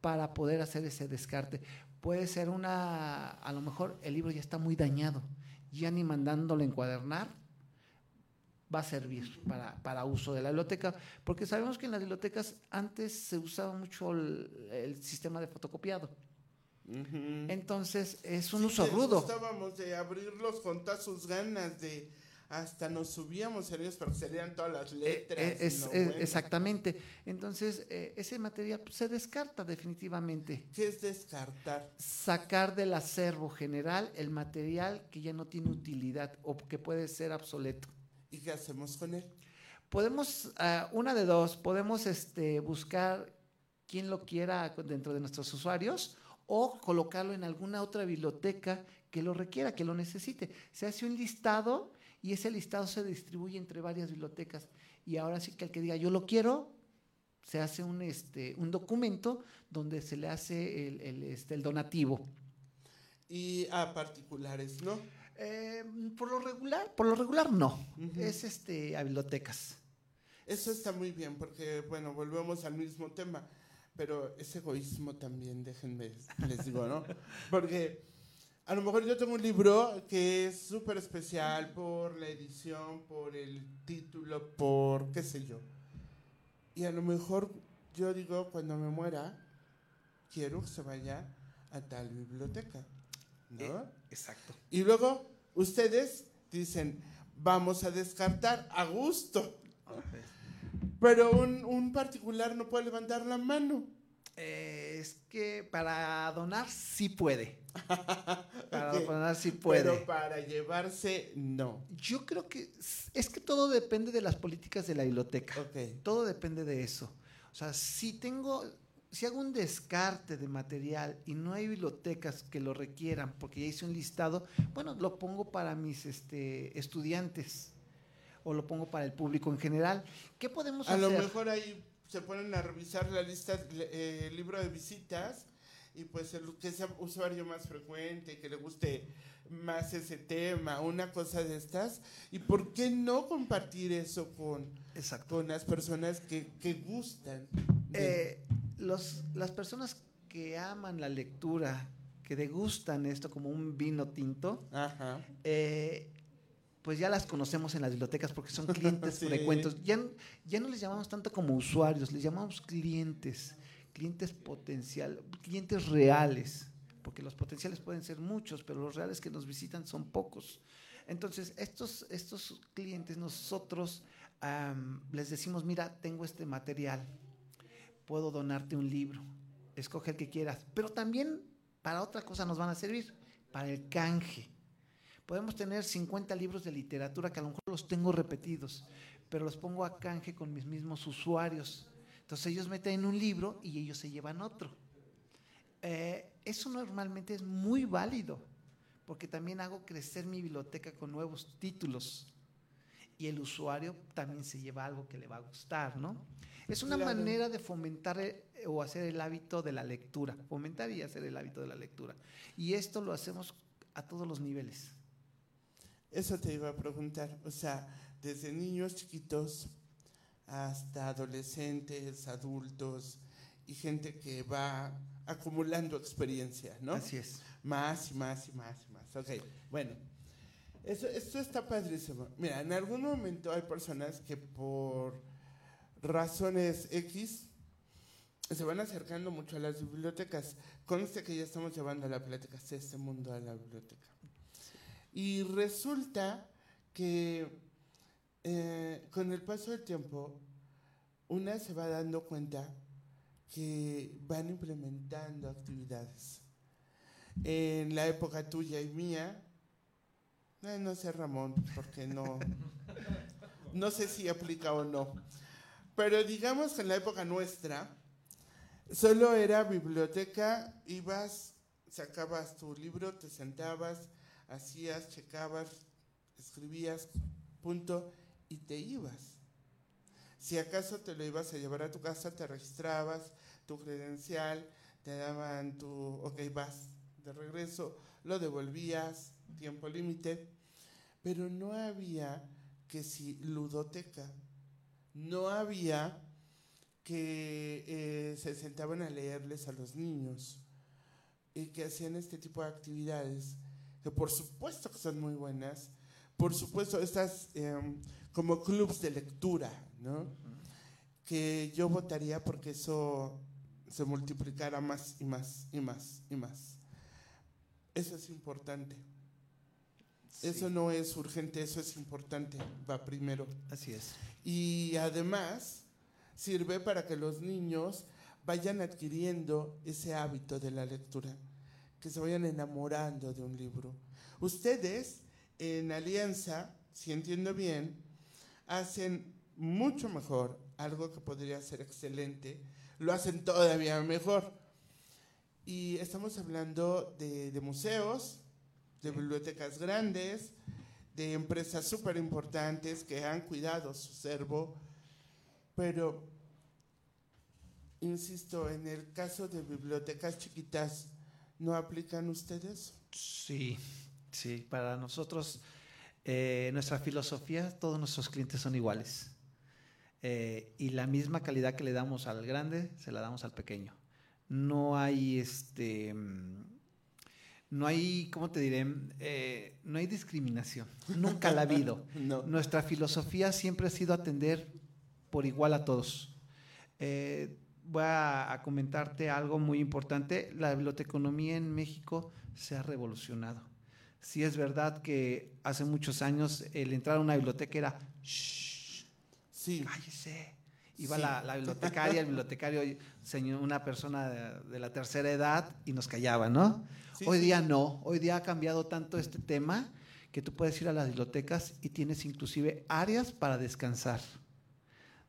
para poder hacer ese descarte. Puede ser una, a lo mejor el libro ya está muy dañado, ya ni mandándolo encuadernar, va a servir para, uso de la biblioteca, porque sabemos que en las bibliotecas antes se usaba mucho el, sistema de fotocopiado. Entonces es un uso rudo. Estábamos de abrirlos con todas sus ganas de hasta nos subíamos ellos para que salieran todas las eh, letras. Eh, exactamente. Entonces, eh, ese material pues, se descarta definitivamente. ¿Qué es descartar? Sacar del acervo general el material que ya no tiene utilidad o que puede ser obsoleto. ¿Y qué hacemos con él? Podemos, ah, una de dos, podemos este, buscar quien lo quiera dentro de nuestros usuarios o colocarlo en alguna otra biblioteca que lo requiera, que lo necesite. Se hace un listado y ese listado se distribuye entre varias bibliotecas. Y ahora sí que el que diga yo lo quiero, se hace un, este, un documento donde se le hace el, el, este, el donativo. Y a particulares, ¿no? Eh, por lo regular, por lo regular no. Es este a bibliotecas. Eso está muy bien, porque bueno, volvemos al mismo tema, pero es egoísmo también, déjenme, les digo, ¿no? Porque a lo mejor yo tengo un libro que es súper especial por la edición, por el título, por qué sé yo. Y a lo mejor yo digo, cuando me muera, quiero que se vaya a tal biblioteca. ¿no? Eh, exacto. Y luego ustedes dicen, vamos a descartar a gusto. Pero un, particular no puede levantar la mano. Eh, es que para donar sí puede. para donar sí puede. Pero para llevarse no. Yo creo que es que todo depende de las políticas de la biblioteca. Todo depende de eso. O sea, si tengo, si hago un descarte de material y no hay bibliotecas que lo requieran, porque ya hice un listado, bueno, lo pongo para mis este, estudiantes o lo pongo para el público en general. ¿Qué podemos hacer? A lo mejor ahí se ponen a revisar la lista, eh, el libro de visitas y pues el que sea usuario más frecuente, que le guste más ese tema, una cosa de estas. ¿Y por qué no compartir eso con, con las personas que, que gustan? Eh, los, las personas que aman la lectura, que degustan esto como un vino tinto, eh, pues ya las conocemos en las bibliotecas porque son clientes frecuentes. Ya, ya no les llamamos tanto como usuarios, les llamamos clientes, clientes potencial, clientes reales, porque los potenciales pueden ser muchos, pero los reales que nos visitan son pocos. Entonces, estos, estos clientes, nosotros les decimos, mira, tengo este material, puedo donarte un libro, escoge el que quieras, pero también para otra cosa nos van a servir. para el canje. Podemos tener 50 libros de literatura que a lo mejor los tengo repetidos, pero los pongo a canje con mis mismos usuarios. Entonces ellos meten un libro y ellos se llevan otro. Eh, eso normalmente es muy válido, porque también hago crecer mi biblioteca con nuevos títulos y el usuario también se lleva algo que le va a gustar, ¿no? Es una manera de fomentar o hacer el hábito de la lectura, fomentar y hacer el hábito de la lectura. Y esto lo hacemos a todos los niveles. Eso te iba a preguntar, o sea, desde niños chiquitos hasta adolescentes, adultos y gente que va acumulando experiencia, ¿no? Así es. Más y más y más y más. Ok, bueno. Eso, esto está padrísimo. Mira, en algún momento hay personas que por razones X se van acercando mucho a las bibliotecas. Conste que ya estamos llevando a la plática este mundo a la biblioteca. Y resulta que eh, con el paso del tiempo, una se va dando cuenta que van implementando actividades. En la época tuya y mía, eh, no sé Ramón, porque no, no sé si aplica o no. Pero digamos que en la época nuestra, solo era biblioteca, ibas, sacabas tu libro, te sentabas, hacías, checabas, escribías, punto, y te ibas. Si acaso te lo ibas a llevar a tu casa, te registrabas, tu credencial, te daban tu, ok, vas de regreso, lo devolvías, tiempo límite, pero no había que si ludoteca, no había que eh, se sentaban a leerles a los niños y que hacían este tipo de actividades, por supuesto que son muy buenas, por supuesto estas em, como clubs de lectura, ¿no? Que yo votaría porque eso se multiplicara más y más y más y más. Eso es importante. Eso no es urgente, eso es importante, va primero. Así es. Y además sirve para que los niños vayan adquiriendo ese hábito de la lectura, que se vayan enamorando de un libro. Ustedes en Alianza, si entiendo bien, hacen mucho mejor algo que podría ser excelente, lo hacen todavía mejor. Y estamos hablando de, de museos, de bibliotecas grandes, de empresas súper importantes que han cuidado su servo, pero, insisto, en el caso de bibliotecas chiquitas, ¿no aplican ustedes? Sí, sí, para nosotros, eh, nuestra filosofía, todos nuestros clientes son iguales. Eh, y la misma calidad que le damos al grande, se la damos al pequeño. No hay este no hay, ¿cómo te diré? Eh, no hay discriminación. Nunca la ha habido. Nuestra filosofía siempre ha sido atender por igual a todos. Eh, voy a, comentarte algo muy importante. La biblioteconomía en México se ha revolucionado. Sí es verdad que hace muchos años el entrar a una biblioteca era, Shh, sí. cállese. Iba la, bibliotecaria, el bibliotecario, una persona de, de, la tercera edad y nos callaba, ¿no? hoy día no, hoy día ha cambiado tanto este tema que tú puedes ir a las bibliotecas y tienes inclusive áreas para descansar,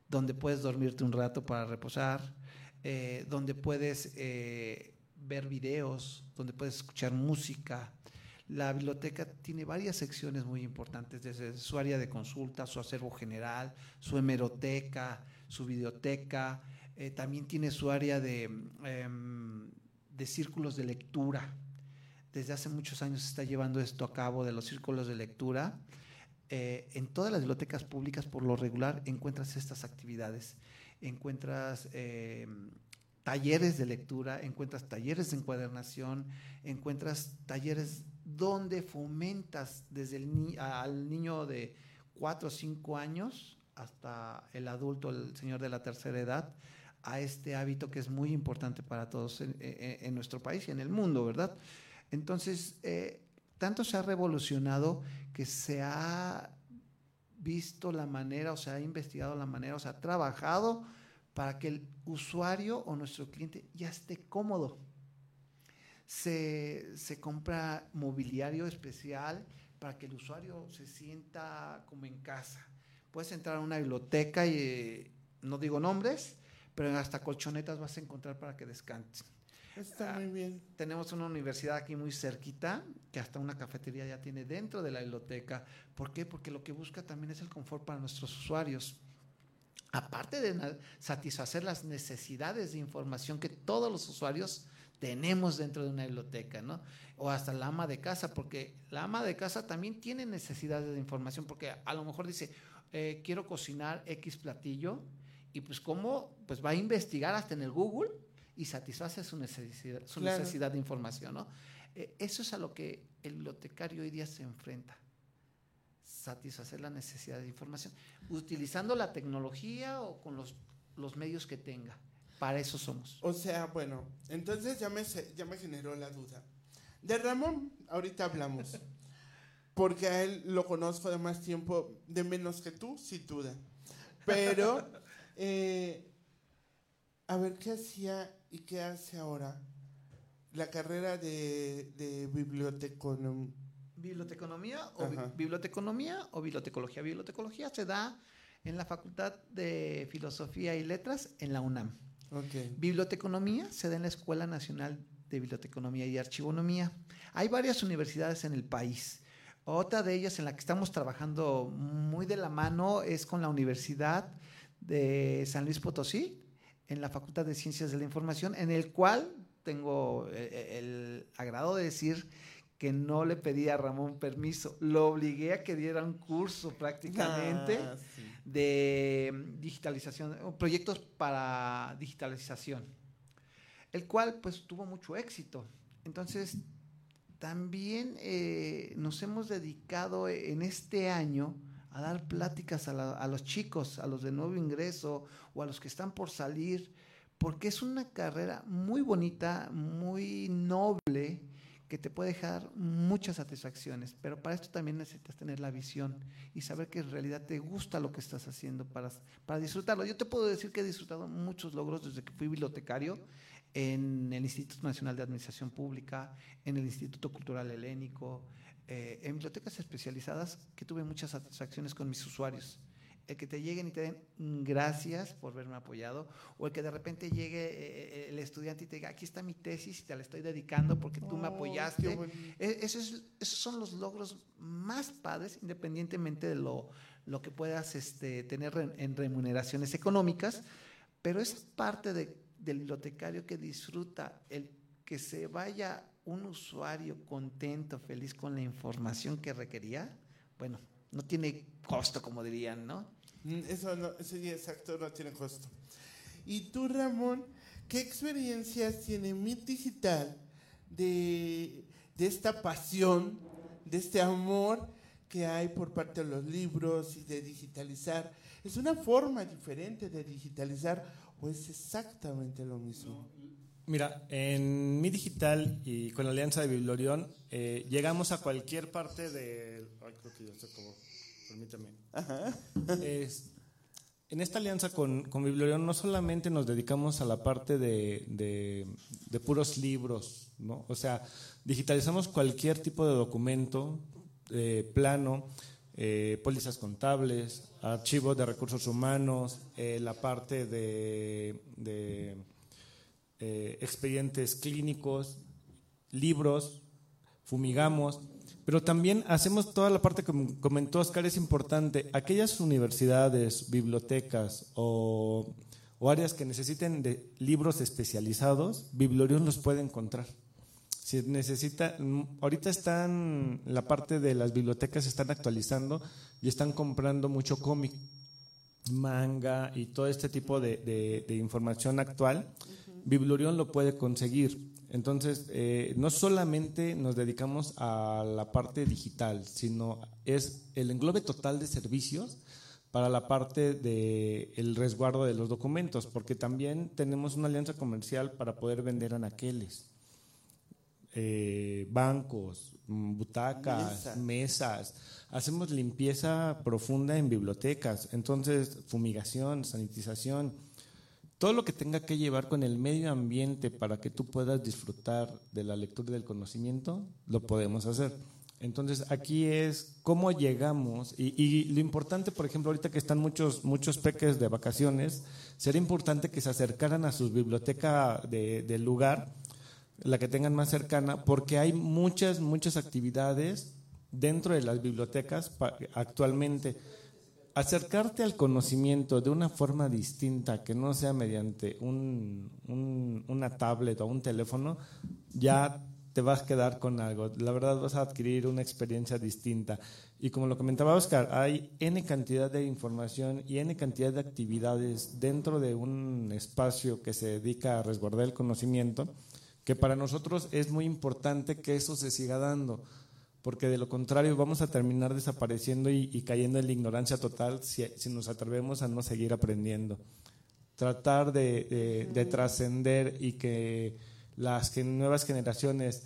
donde puedes dormirte un rato para reposar, eh, donde puedes eh, ver videos, donde puedes escuchar música. La biblioteca tiene varias secciones muy importantes, desde su área de consulta, su acervo general, su hemeroteca, su videoteca, eh, también tiene su área de, em, de círculos de lectura desde hace muchos años se está llevando esto a cabo de los círculos de lectura. Eh, en todas las bibliotecas públicas, por lo regular, encuentras estas actividades. Encuentras eh, talleres de lectura, encuentras talleres de encuadernación, encuentras talleres donde fomentas desde el al niño de 4 o 5 años hasta el adulto, el señor de la tercera edad, a este hábito que es muy importante para todos en, en nuestro país y en el mundo, ¿verdad? Entonces, eh, tanto se ha revolucionado que se ha visto la manera, o se ha investigado la manera, o se ha trabajado para que el usuario o nuestro cliente ya esté cómodo. se, se compra mobiliario especial para que el usuario se sienta como en casa. Puedes entrar a una biblioteca y eh, no digo nombres, pero hasta colchonetas vas a encontrar para que descansen. Está muy bien. Tenemos una universidad aquí muy cerquita, que hasta una cafetería ya tiene dentro de la biblioteca. ¿Por qué? Porque lo que busca también es el confort para nuestros usuarios. Aparte de satisfacer las necesidades de información que todos los usuarios tenemos dentro de una biblioteca, ¿no? O hasta la ama de casa, porque la ama de casa también tiene necesidades de información, porque a lo mejor dice, eh, quiero cocinar X platillo, y pues cómo, pues va a investigar hasta en el Google y satisface su necesidad, su necesidad de información, ¿no? Eh, eso es a lo que el bibliotecario hoy día se enfrenta, satisfacer la necesidad de información, utilizando la tecnología o con los, los medios que tenga. Para eso somos. O sea, bueno, entonces ya me, ya me generó la duda. De Ramón, ahorita hablamos. Porque a él lo conozco de más tiempo, de menos que tú, sin duda. Pero, eh, a ver, ¿qué hacía y qué hace ahora? La carrera de, de biblioteconomía. ¿Biblioteconomía o, biblioteconomía o bibliotecología? Bibliotecología se da en la Facultad de Filosofía y Letras en la UNAM. Biblioteconomía se da en la Escuela Nacional de Biblioteconomía y Archivonomía. Hay varias universidades en el país. Otra de ellas en la que estamos trabajando muy de la mano es con la Universidad de San Luis Potosí, en la Facultad de Ciencias de la Información, en el cual tengo eh, eh, el, agrado de decir que no le pedí a Ramón permiso, lo obligué a que diera un curso prácticamente. Ah, de digitalización, proyectos para digitalización, el cual pues tuvo mucho éxito. Entonces, también eh, nos hemos dedicado en este año a dar pláticas a, a, los chicos, a los de nuevo ingreso o a los que están por salir, porque es una carrera muy bonita, muy noble que te puede dejar muchas satisfacciones, pero para esto también necesitas tener la visión y saber que en realidad te gusta lo que estás haciendo para, para disfrutarlo. Yo te puedo decir que he disfrutado muchos logros desde que fui bibliotecario en el Instituto Nacional de Administración Pública, en el Instituto Cultural Helénico, eh, en bibliotecas especializadas que tuve muchas satisfacciones con mis usuarios el que te lleguen y te den gracias por verme apoyado, o el que de repente llegue eh, eh, el estudiante y te diga, aquí está mi tesis y te la estoy dedicando porque tú me oh, apoyaste. E, esos son los logros más padres, independientemente de lo, lo que puedas este, tener en remuneraciones económicas, pero es parte de, del bibliotecario que disfruta el que se vaya un usuario contento, feliz con la información que requería. Bueno, no tiene costo, como dirían, ¿no? Mm, eso no, eso exacto, no tiene costo. Y tú, Ramón, ¿qué experiencias tiene MIT Digital de, de esta pasión, de este amor que hay por parte de los libros y de digitalizar? ¿Es una forma diferente de digitalizar o es exactamente lo mismo? Mira, en Mi Digital y con la alianza de Biblorión eh, llegamos a cualquier parte de... Ay, creo que yo sé cómo... Permítame. en esta alianza con, con Biblorión no solamente nos dedicamos a la parte de, de, puros libros, ¿no? O sea, digitalizamos cualquier tipo de documento, eh, plano, eh, pólizas contables, archivos de recursos humanos, la parte de eh, expedientes clínicos, libros, fumigamos, pero también hacemos toda la parte que comentó Oscar, es importante. Aquellas universidades, bibliotecas o, áreas que necesiten de libros especializados, Bibliorion los puede encontrar. Si necesita, ahorita están, la parte de las bibliotecas están actualizando y están comprando mucho cómic, manga y todo este tipo de información actual. Biblorión lo puede conseguir. Entonces, eh, no solamente nos dedicamos a la parte digital, sino es el englobe total de servicios para la parte del el resguardo de los documentos, porque también tenemos una alianza comercial para poder vender anaqueles, eh, bancos, mm, butacas, mesas. Hacemos limpieza profunda en bibliotecas, entonces fumigación, sanitización todo lo que tenga que llevar con el medio ambiente para que tú puedas disfrutar de la lectura y del conocimiento, lo podemos hacer. Entonces, aquí es cómo llegamos, y, lo importante, por ejemplo, ahorita que están muchos, muchos peques de vacaciones, sería importante que se acercaran a su biblioteca del lugar, la que tengan más cercana, porque hay muchas, muchas actividades dentro de las bibliotecas actualmente. Acercarte al conocimiento de una forma distinta, que no sea mediante un, una tablet o un teléfono, ya te vas a quedar con algo. La verdad vas a adquirir una experiencia distinta. Y como lo comentaba Oscar, hay N cantidad de información y N cantidad de actividades dentro de un espacio que se dedica a resguardar el conocimiento, que para nosotros es muy importante que eso se siga dando, porque de lo contrario vamos a terminar desapareciendo y, cayendo en la ignorancia total si, nos atrevemos a no seguir aprendiendo. Tratar de trascender y que las nuevas generaciones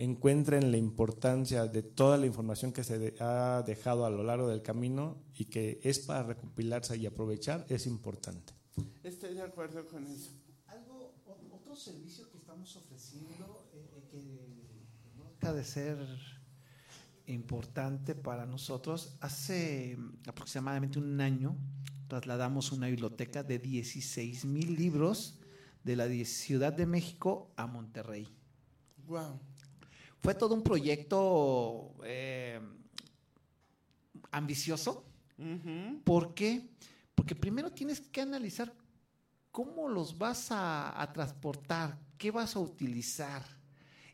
encuentren la importancia de toda la información que se ha dejado a lo largo del camino y que es para recopilarse y aprovechar, es importante. Estoy de acuerdo con eso. Algo, otro servicio que estamos ofreciendo eh, eh, que no deja de ser importante para nosotros, hace aproximadamente un año trasladamos una biblioteca de 16 mil libros de la Ciudad de México a Monterrey. Wow. Fue todo un proyecto eh, ambicioso. ¿Por qué? Porque primero tienes que analizar cómo los vas a, transportar, qué vas a utilizar.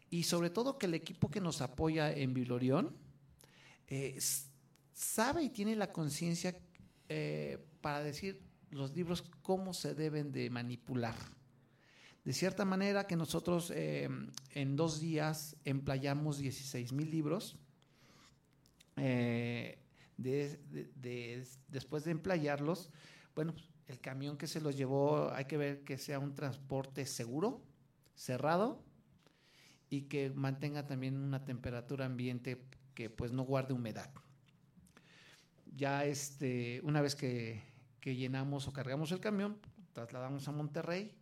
Y sobre todo que el equipo que nos apoya en Vilorión eh, sabe y tiene la conciencia eh, para decir los libros cómo se deben de manipular. De cierta manera que nosotros eh, en dos días emplayamos 16 mil libros. Eh, después de emplayarlos, bueno, el camión que se los llevó hay que ver que sea un transporte seguro, cerrado y que mantenga también una temperatura ambiente que pues no guarde humedad. Ya este, una vez que, que llenamos o cargamos el camión, trasladamos a Monterrey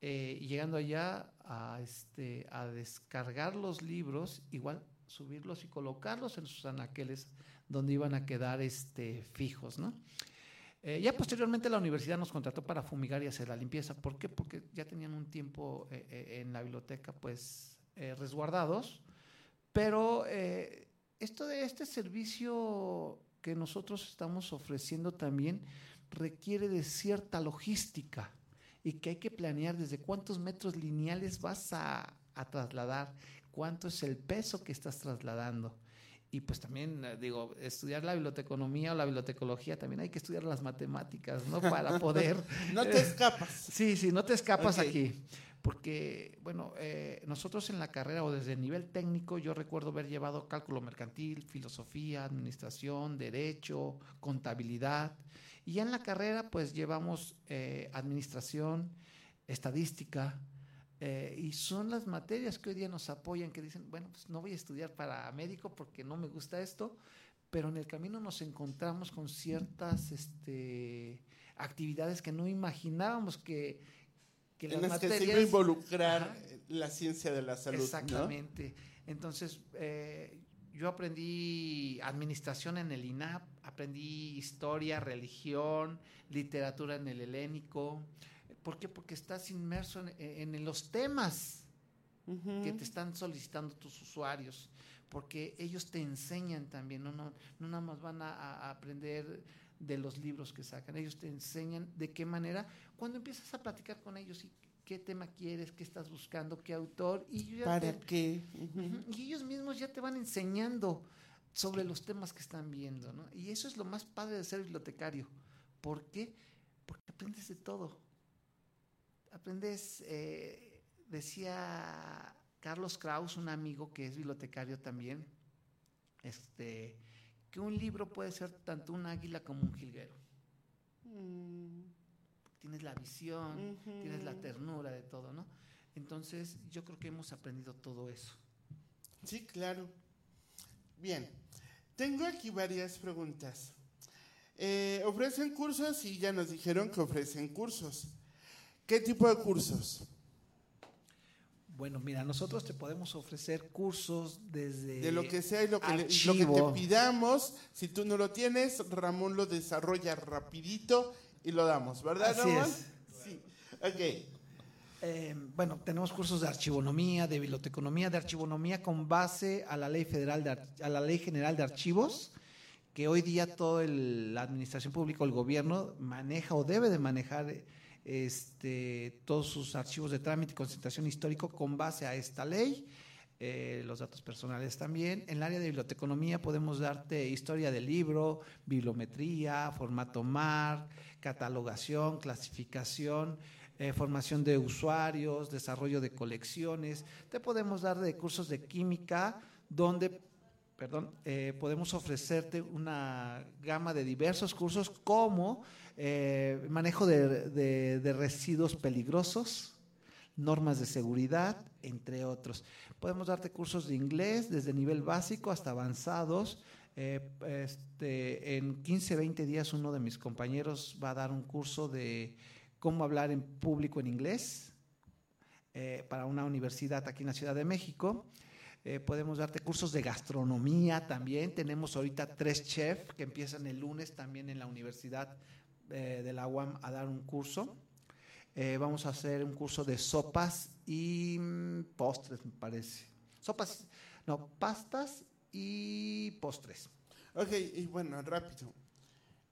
eh, llegando allá a, este, a descargar los libros, igual subirlos y colocarlos en sus anaqueles donde iban a quedar este, fijos, ¿no? Eh, ya posteriormente la universidad nos contrató para fumigar y hacer la limpieza. ¿Por qué? Porque ya tenían un tiempo eh, en la biblioteca pues resguardados, pero esto de este servicio que nosotros estamos ofreciendo también requiere de cierta logística y que hay que planear desde cuántos metros lineales vas a, trasladar, cuánto es el peso que estás trasladando. Y pues también, eh, digo, estudiar la biblioteconomía o la bibliotecología, también hay que estudiar las matemáticas, ¿no? Para poder... no te escapas. sí, sí, no te escapas aquí. Porque, bueno, eh, nosotros en la carrera o desde el nivel técnico, yo recuerdo haber llevado cálculo mercantil, filosofía, administración, derecho, contabilidad. Y en la carrera, pues llevamos eh, administración, estadística, eh, y son las materias que hoy día nos apoyan, que dicen, bueno, pues no voy a estudiar para médico porque no me gusta esto, pero en el camino nos encontramos con ciertas este, actividades que no imaginábamos que, que las materias... que se involucrar la ciencia de la salud. Exactamente. Entonces, eh, yo aprendí administración en el INAP, aprendí historia, religión, literatura en el helénico. ¿Por qué? Porque estás inmerso en, los temas que te están solicitando tus usuarios, porque ellos te enseñan también, no, no, no nada más van a, aprender de los libros que sacan, ellos te enseñan de qué manera, cuando empiezas a platicar con ellos y qué tema quieres, qué estás buscando, qué autor. Y ¿Para qué? Y ellos mismos ya te van enseñando sobre los temas que están viendo, ¿no? Y eso es lo más padre de ser bibliotecario. ¿Por qué? Porque aprendes de todo. Aprendes, eh, decía Carlos Kraus, un amigo que es bibliotecario también, este, que un libro puede ser tanto un águila como un jilguero. Mm tienes la visión, tienes la ternura de todo, ¿no? Entonces, yo creo que hemos aprendido todo eso. Sí, claro. Bien, tengo aquí varias preguntas. Eh, ofrecen cursos y ya nos dijeron que ofrecen cursos. ¿Qué tipo de cursos? Bueno, mira, nosotros te podemos ofrecer cursos desde... De lo que sea y lo que, lo que te pidamos. Si tú no lo tienes, Ramón lo desarrolla rapidito y lo damos, ¿verdad, Así Ramón? Es. Sí. Ok. Eh, bueno, tenemos cursos de archivonomía, de biblioteconomía, de archivonomía con base a la ley federal, de, a la ley general de archivos, que hoy día toda la administración pública o el gobierno maneja o debe de manejar este, todos sus archivos de trámite y concentración histórico con base a esta ley. Eh, los datos personales también. En el área de biblioteconomía podemos darte historia del libro, bibliometría, formato MAR, catalogación, clasificación, eh, formación de usuarios, desarrollo de colecciones. Te podemos dar de cursos de química donde perdón, eh, podemos ofrecerte una gama de diversos cursos como eh, manejo de, residuos peligrosos, normas de seguridad, entre otros. Podemos darte cursos de inglés desde nivel básico hasta avanzados. Eh, este, en 15, 20 días uno de mis compañeros va a dar un curso de cómo hablar en público en inglés para una universidad aquí en la Ciudad de México. Eh, podemos darte cursos de gastronomía también. Tenemos ahorita tres chefs que empiezan el lunes también en la Universidad eh, de la UAM a dar un curso. Eh, vamos a hacer un curso de sopas y mm, postres, me parece. Sopas, no, pastas y postres. Ok, y bueno, rápido.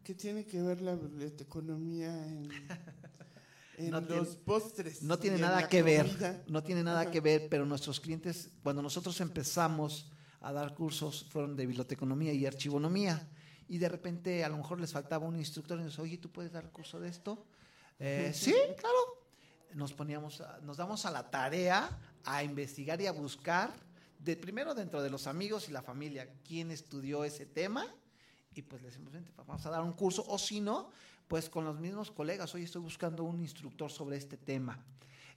¿Qué tiene que ver la biblioteconomía en, no los tiene, postres. No tiene nada que ver, no tiene nada que ver, pero nuestros clientes, cuando nosotros empezamos a dar cursos, fueron de biblioteconomía y archivonomía, y de repente a lo mejor les faltaba un instructor y nos oye, ¿tú puedes dar curso de esto? Eh, sí, claro. Nos poníamos, nos damos a la tarea a investigar y a buscar, de, primero dentro de los amigos y la familia, quién estudió ese tema, y pues les decimos, vamos a dar un curso, o si no, pues con los mismos colegas, hoy estoy buscando un instructor sobre este tema.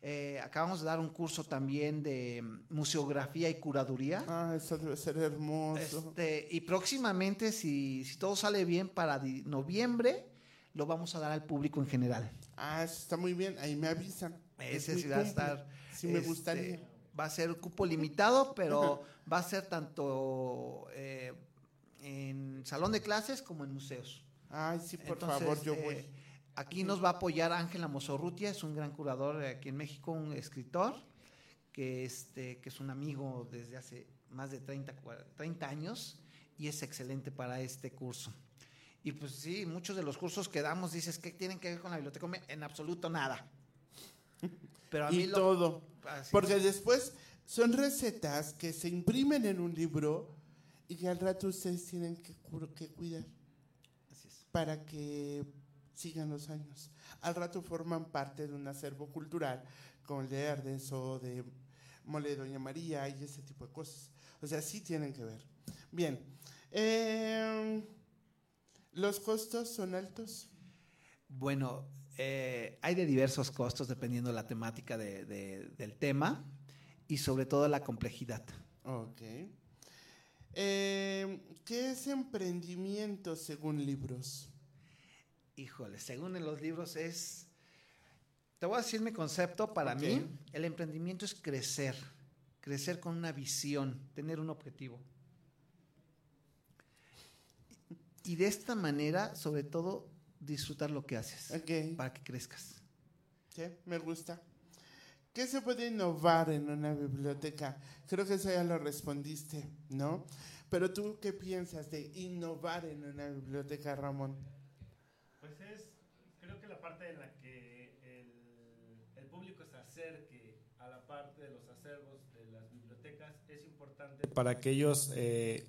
Eh, acabamos de dar un curso también de museografía y curaduría. Ah, eso debe ser hermoso. Este, y próximamente, si, si todo sale bien, para noviembre lo vamos a dar al público en general. Ah, eso está muy bien, ahí me avisan. Ese sí va a estar. Sí, me este, gustaría. Va a ser cupo limitado, pero va a ser tanto eh, en salón de clases como en museos. Ay, sí, por favor, yo voy. Aquí nos va a apoyar Ángela Mozorrutia, es un gran curador aquí en México, un escritor, que, este, que es un amigo desde hace más de 30, 30 años y es excelente para este curso. Y pues sí, muchos de los cursos que damos dices que tienen que ver con la biblioteca, en absoluto nada. Pero a mí y todo. Porque después son recetas que se imprimen en un libro y que al rato ustedes tienen que, que cuidar para que sigan los años. Al rato forman parte de un acervo cultural, como el de Ardes o de Mole de Doña María y ese tipo de cosas. O sea, sí tienen que ver. Bien. Em, ¿Los costos son altos? Bueno, eh, hay de diversos costos dependiendo de la temática del tema y sobre todo la complejidad. Ok. Eh, ¿Qué es emprendimiento según libros? Híjole, según en los libros es... Te voy a decir mi concepto. Para mí, el emprendimiento es crecer. Crecer con una visión, tener un objetivo. Y de esta manera, sobre todo, disfrutar lo que haces. Para que crezcas. Sí, me gusta. ¿Qué se puede innovar en una biblioteca? Creo que eso ya lo respondiste, ¿no? Pero tú, ¿qué piensas de innovar en una biblioteca, Ramón? Pues es, creo que la parte en la que el, público se acerque a la parte de los acervos de las bibliotecas es importante para que ellos eh,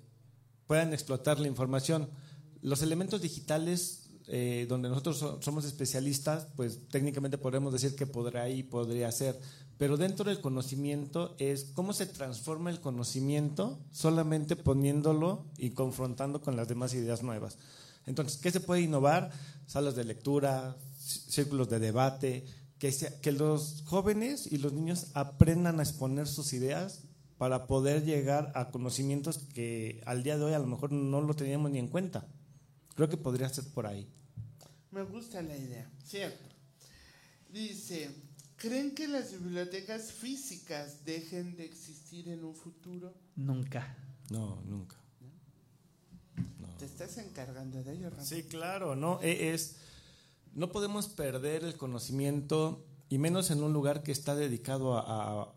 puedan explotar la información. Los elementos digitales eh, donde nosotros somos especialistas, pues técnicamente podemos decir que podrá y podría ser. Pero dentro del conocimiento es cómo se transforma el conocimiento solamente poniéndolo y confrontando con las demás ideas nuevas. Entonces, ¿qué se puede innovar? Salas de lectura, círculos de debate, que, que los jóvenes y los niños aprendan a exponer sus ideas para poder llegar a conocimientos que al día de hoy a lo mejor no lo teníamos ni en cuenta. Creo que podría ser por ahí. Me gusta la idea, cierto. Dice, ¿creen que las bibliotecas físicas dejen de existir en un futuro? Nunca. No, nunca. Te estás encargando de ello, Ramón. Sí, claro, no e, es no podemos perder el conocimiento y menos en un lugar que está dedicado a,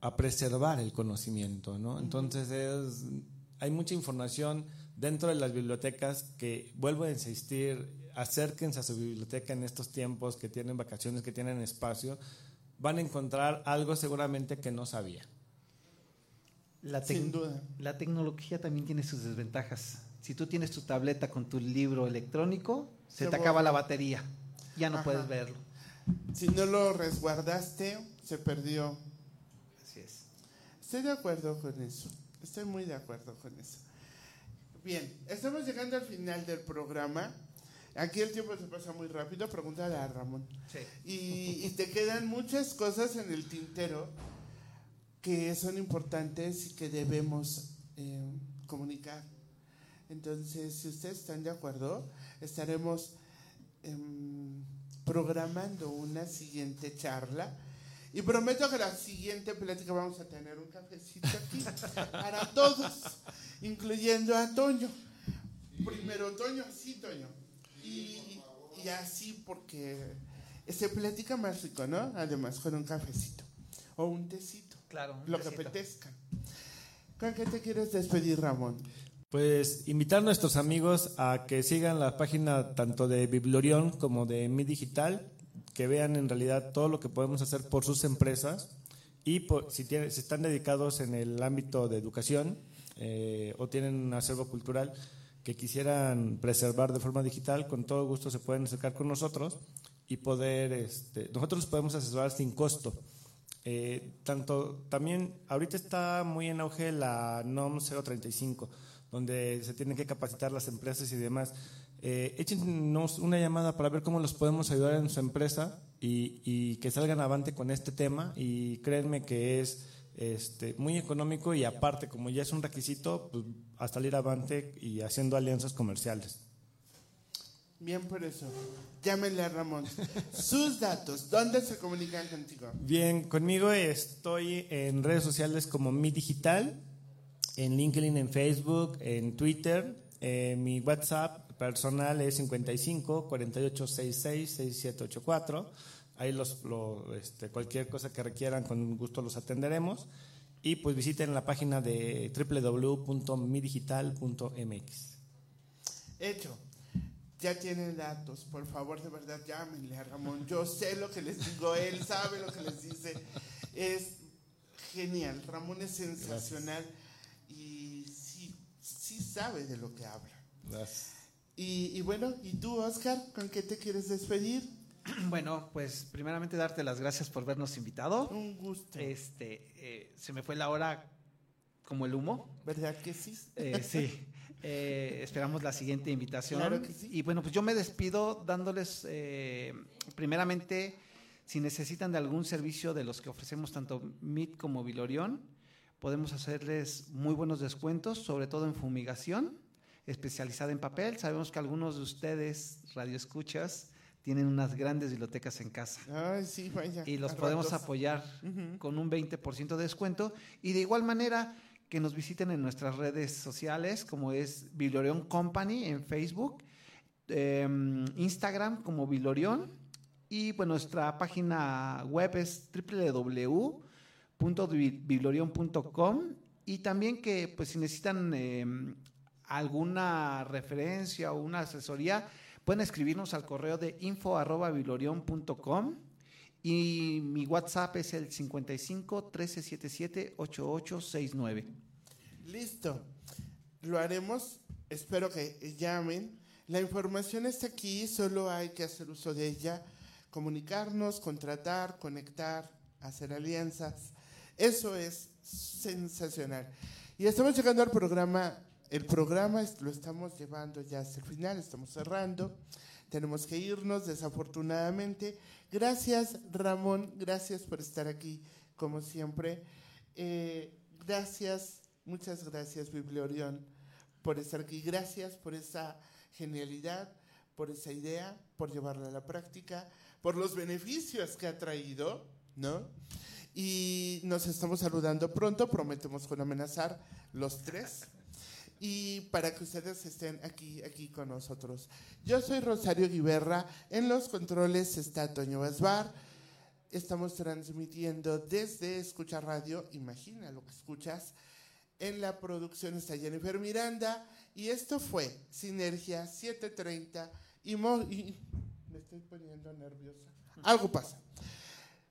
a, preservar el conocimiento, ¿no? Entonces es, hay mucha información dentro de las bibliotecas que vuelvo a insistir, acérquense a su biblioteca en estos tiempos que tienen vacaciones, que tienen espacio, van a encontrar algo seguramente que no sabían. La Sin duda. La tecnología también tiene sus desventajas. Si tú tienes tu tableta con tu libro electrónico, se, te acaba la batería. Ya no puedes verlo. Si no lo resguardaste, se perdió. Así es. Estoy de acuerdo con eso. Estoy muy de acuerdo con eso. Bien, estamos llegando al final del programa. Aquí el tiempo se pasa muy rápido. Pregúntale a Ramón. Sí. Y, te quedan muchas cosas en el tintero que son importantes y que debemos eh, comunicar. Entonces, si ustedes están de acuerdo, estaremos em, programando una siguiente charla. Y prometo que la siguiente plática vamos a tener un cafecito aquí para todos, incluyendo a Toño. Primero Toño, sí, Toño. Y, y así porque se plática más rico, ¿no? Además, con un cafecito o un tecito. Claro. lo que apetezca. ¿Con qué te quieres despedir, Ramón? Pues invitar a nuestros amigos a que sigan la página tanto de Biblorión como de Mi Digital, que vean en realidad todo lo que podemos hacer por sus empresas y si están dedicados en el ámbito de educación eh, o tienen un acervo cultural que quisieran preservar de forma digital, con todo gusto se pueden acercar con nosotros y poder, este, nosotros podemos asesorar sin costo. Eh, tanto también ahorita está muy en auge la NOM 035 donde se tienen que capacitar las empresas y demás. Eh, échenos una llamada para ver cómo los podemos ayudar en su empresa y, que salgan avante con este tema y créanme que es este, muy económico y aparte, como ya es un requisito, pues, a salir avante y haciendo alianzas comerciales. Bien por eso. Llámenle a Ramón. Sus datos, ¿dónde se comunican contigo? Bien, conmigo estoy en redes sociales como Mi Digital en LinkedIn, en Facebook, en Twitter. Eh, mi WhatsApp personal es 55 4866 6784. Ahí los, este, cualquier cosa que requieran, con gusto los atenderemos. Y pues visiten la página de www.midigital.mx. Hecho. Ya tienen datos, por favor, de verdad, llámenle a Ramón. Yo sé lo que les digo, él sabe lo que les dice. Es genial, Ramón es sensacional sabe de lo que habla. Y, bueno, ¿y tú, Oscar, con qué te quieres despedir? Bueno, pues primeramente darte las gracias por vernos invitado. Un gusto. Este, eh, se me fue la hora como el humo. ¿Verdad que sí? Eh, sí. Eh, esperamos la siguiente invitación. Claro que sí. Y bueno, pues yo me despido dándoles, primeramente, si necesitan de algún servicio de los que ofrecemos tanto MIT como Vilorión, podemos hacerles muy buenos descuentos, sobre todo en fumigación especializada en papel. Sabemos que algunos de ustedes, radioescuchas, tienen unas grandes bibliotecas en casa. y los podemos apoyar con un 20% de descuento. Y de igual manera, que nos visiten en nuestras redes sociales, como es Biblorion Company en Facebook, em, Instagram como Biblorion, y pues nuestra página web es www biblorion.com y también que pues si necesitan em, alguna referencia o una asesoría, pueden escribirnos al correo de info@biblorion.com y mi WhatsApp es el 55 1377 8869. Listo. Lo haremos. Espero que llamen. La información está aquí, solo hay que hacer uso de ella, comunicarnos, contratar, conectar, hacer alianzas eso es sensacional. Y estamos llegando al programa. El programa lo estamos llevando ya hasta el final, estamos cerrando. Tenemos que irnos, desafortunadamente. Gracias, Ramón. Gracias por estar aquí, como siempre. Eh, gracias, muchas gracias, Bibliorión, por estar aquí. Gracias por esa genialidad, por esa idea, por llevarla a la práctica, por los beneficios que ha traído, ¿no? Y nos estamos saludando pronto, prometemos con amenazar los tres. Y para que ustedes estén aquí, aquí con nosotros. Yo soy Rosario Guiberra, en los controles está Toño Basbar. Estamos transmitiendo desde Escucha Radio, imagina lo que escuchas. En la producción está Jennifer Miranda y esto fue Sinergia 730 y, y me estoy poniendo nerviosa. Algo pasa.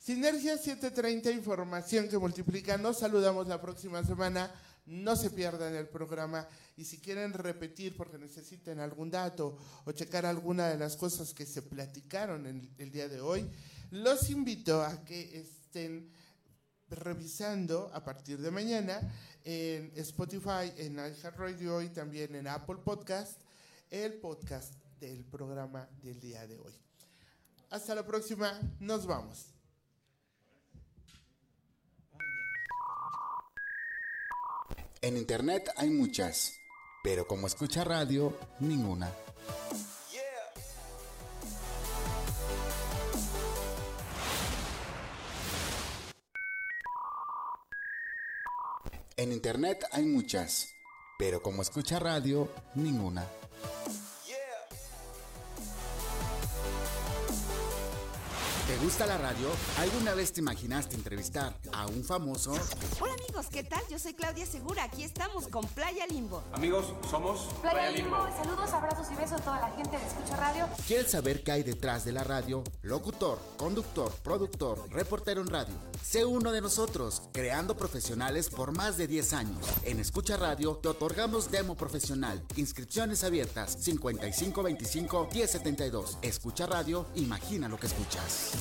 Sinergia 730, información que multiplica. Nos saludamos la próxima semana. No se pierdan el programa y si quieren repetir porque necesiten algún dato o checar alguna de las cosas que se platicaron el, el día de hoy, los invito a que estén revisando a partir de mañana en Spotify, en iHeartRadio y también en Apple Podcast el podcast del programa del día de hoy. Hasta la próxima, nos vamos. En Internet hay muchas, pero como escucha radio, ninguna. En Internet hay muchas, pero como escucha radio, ninguna. Gusta la radio? ¿Alguna vez te imaginaste entrevistar a un famoso? Hola amigos, ¿qué tal? Yo soy Claudia Segura, aquí estamos con Playa Limbo. Amigos, somos Playa, Limbo. Saludos, abrazos y besos a toda la gente de Escucha Radio. ¿Quieres saber qué hay detrás de la radio? Locutor, conductor, productor, reportero en radio. Sé uno de nosotros, creando profesionales por más de 10 años. En Escucha Radio te otorgamos demo profesional. Inscripciones abiertas 5525 1072. Escucha Radio, imagina lo que escuchas.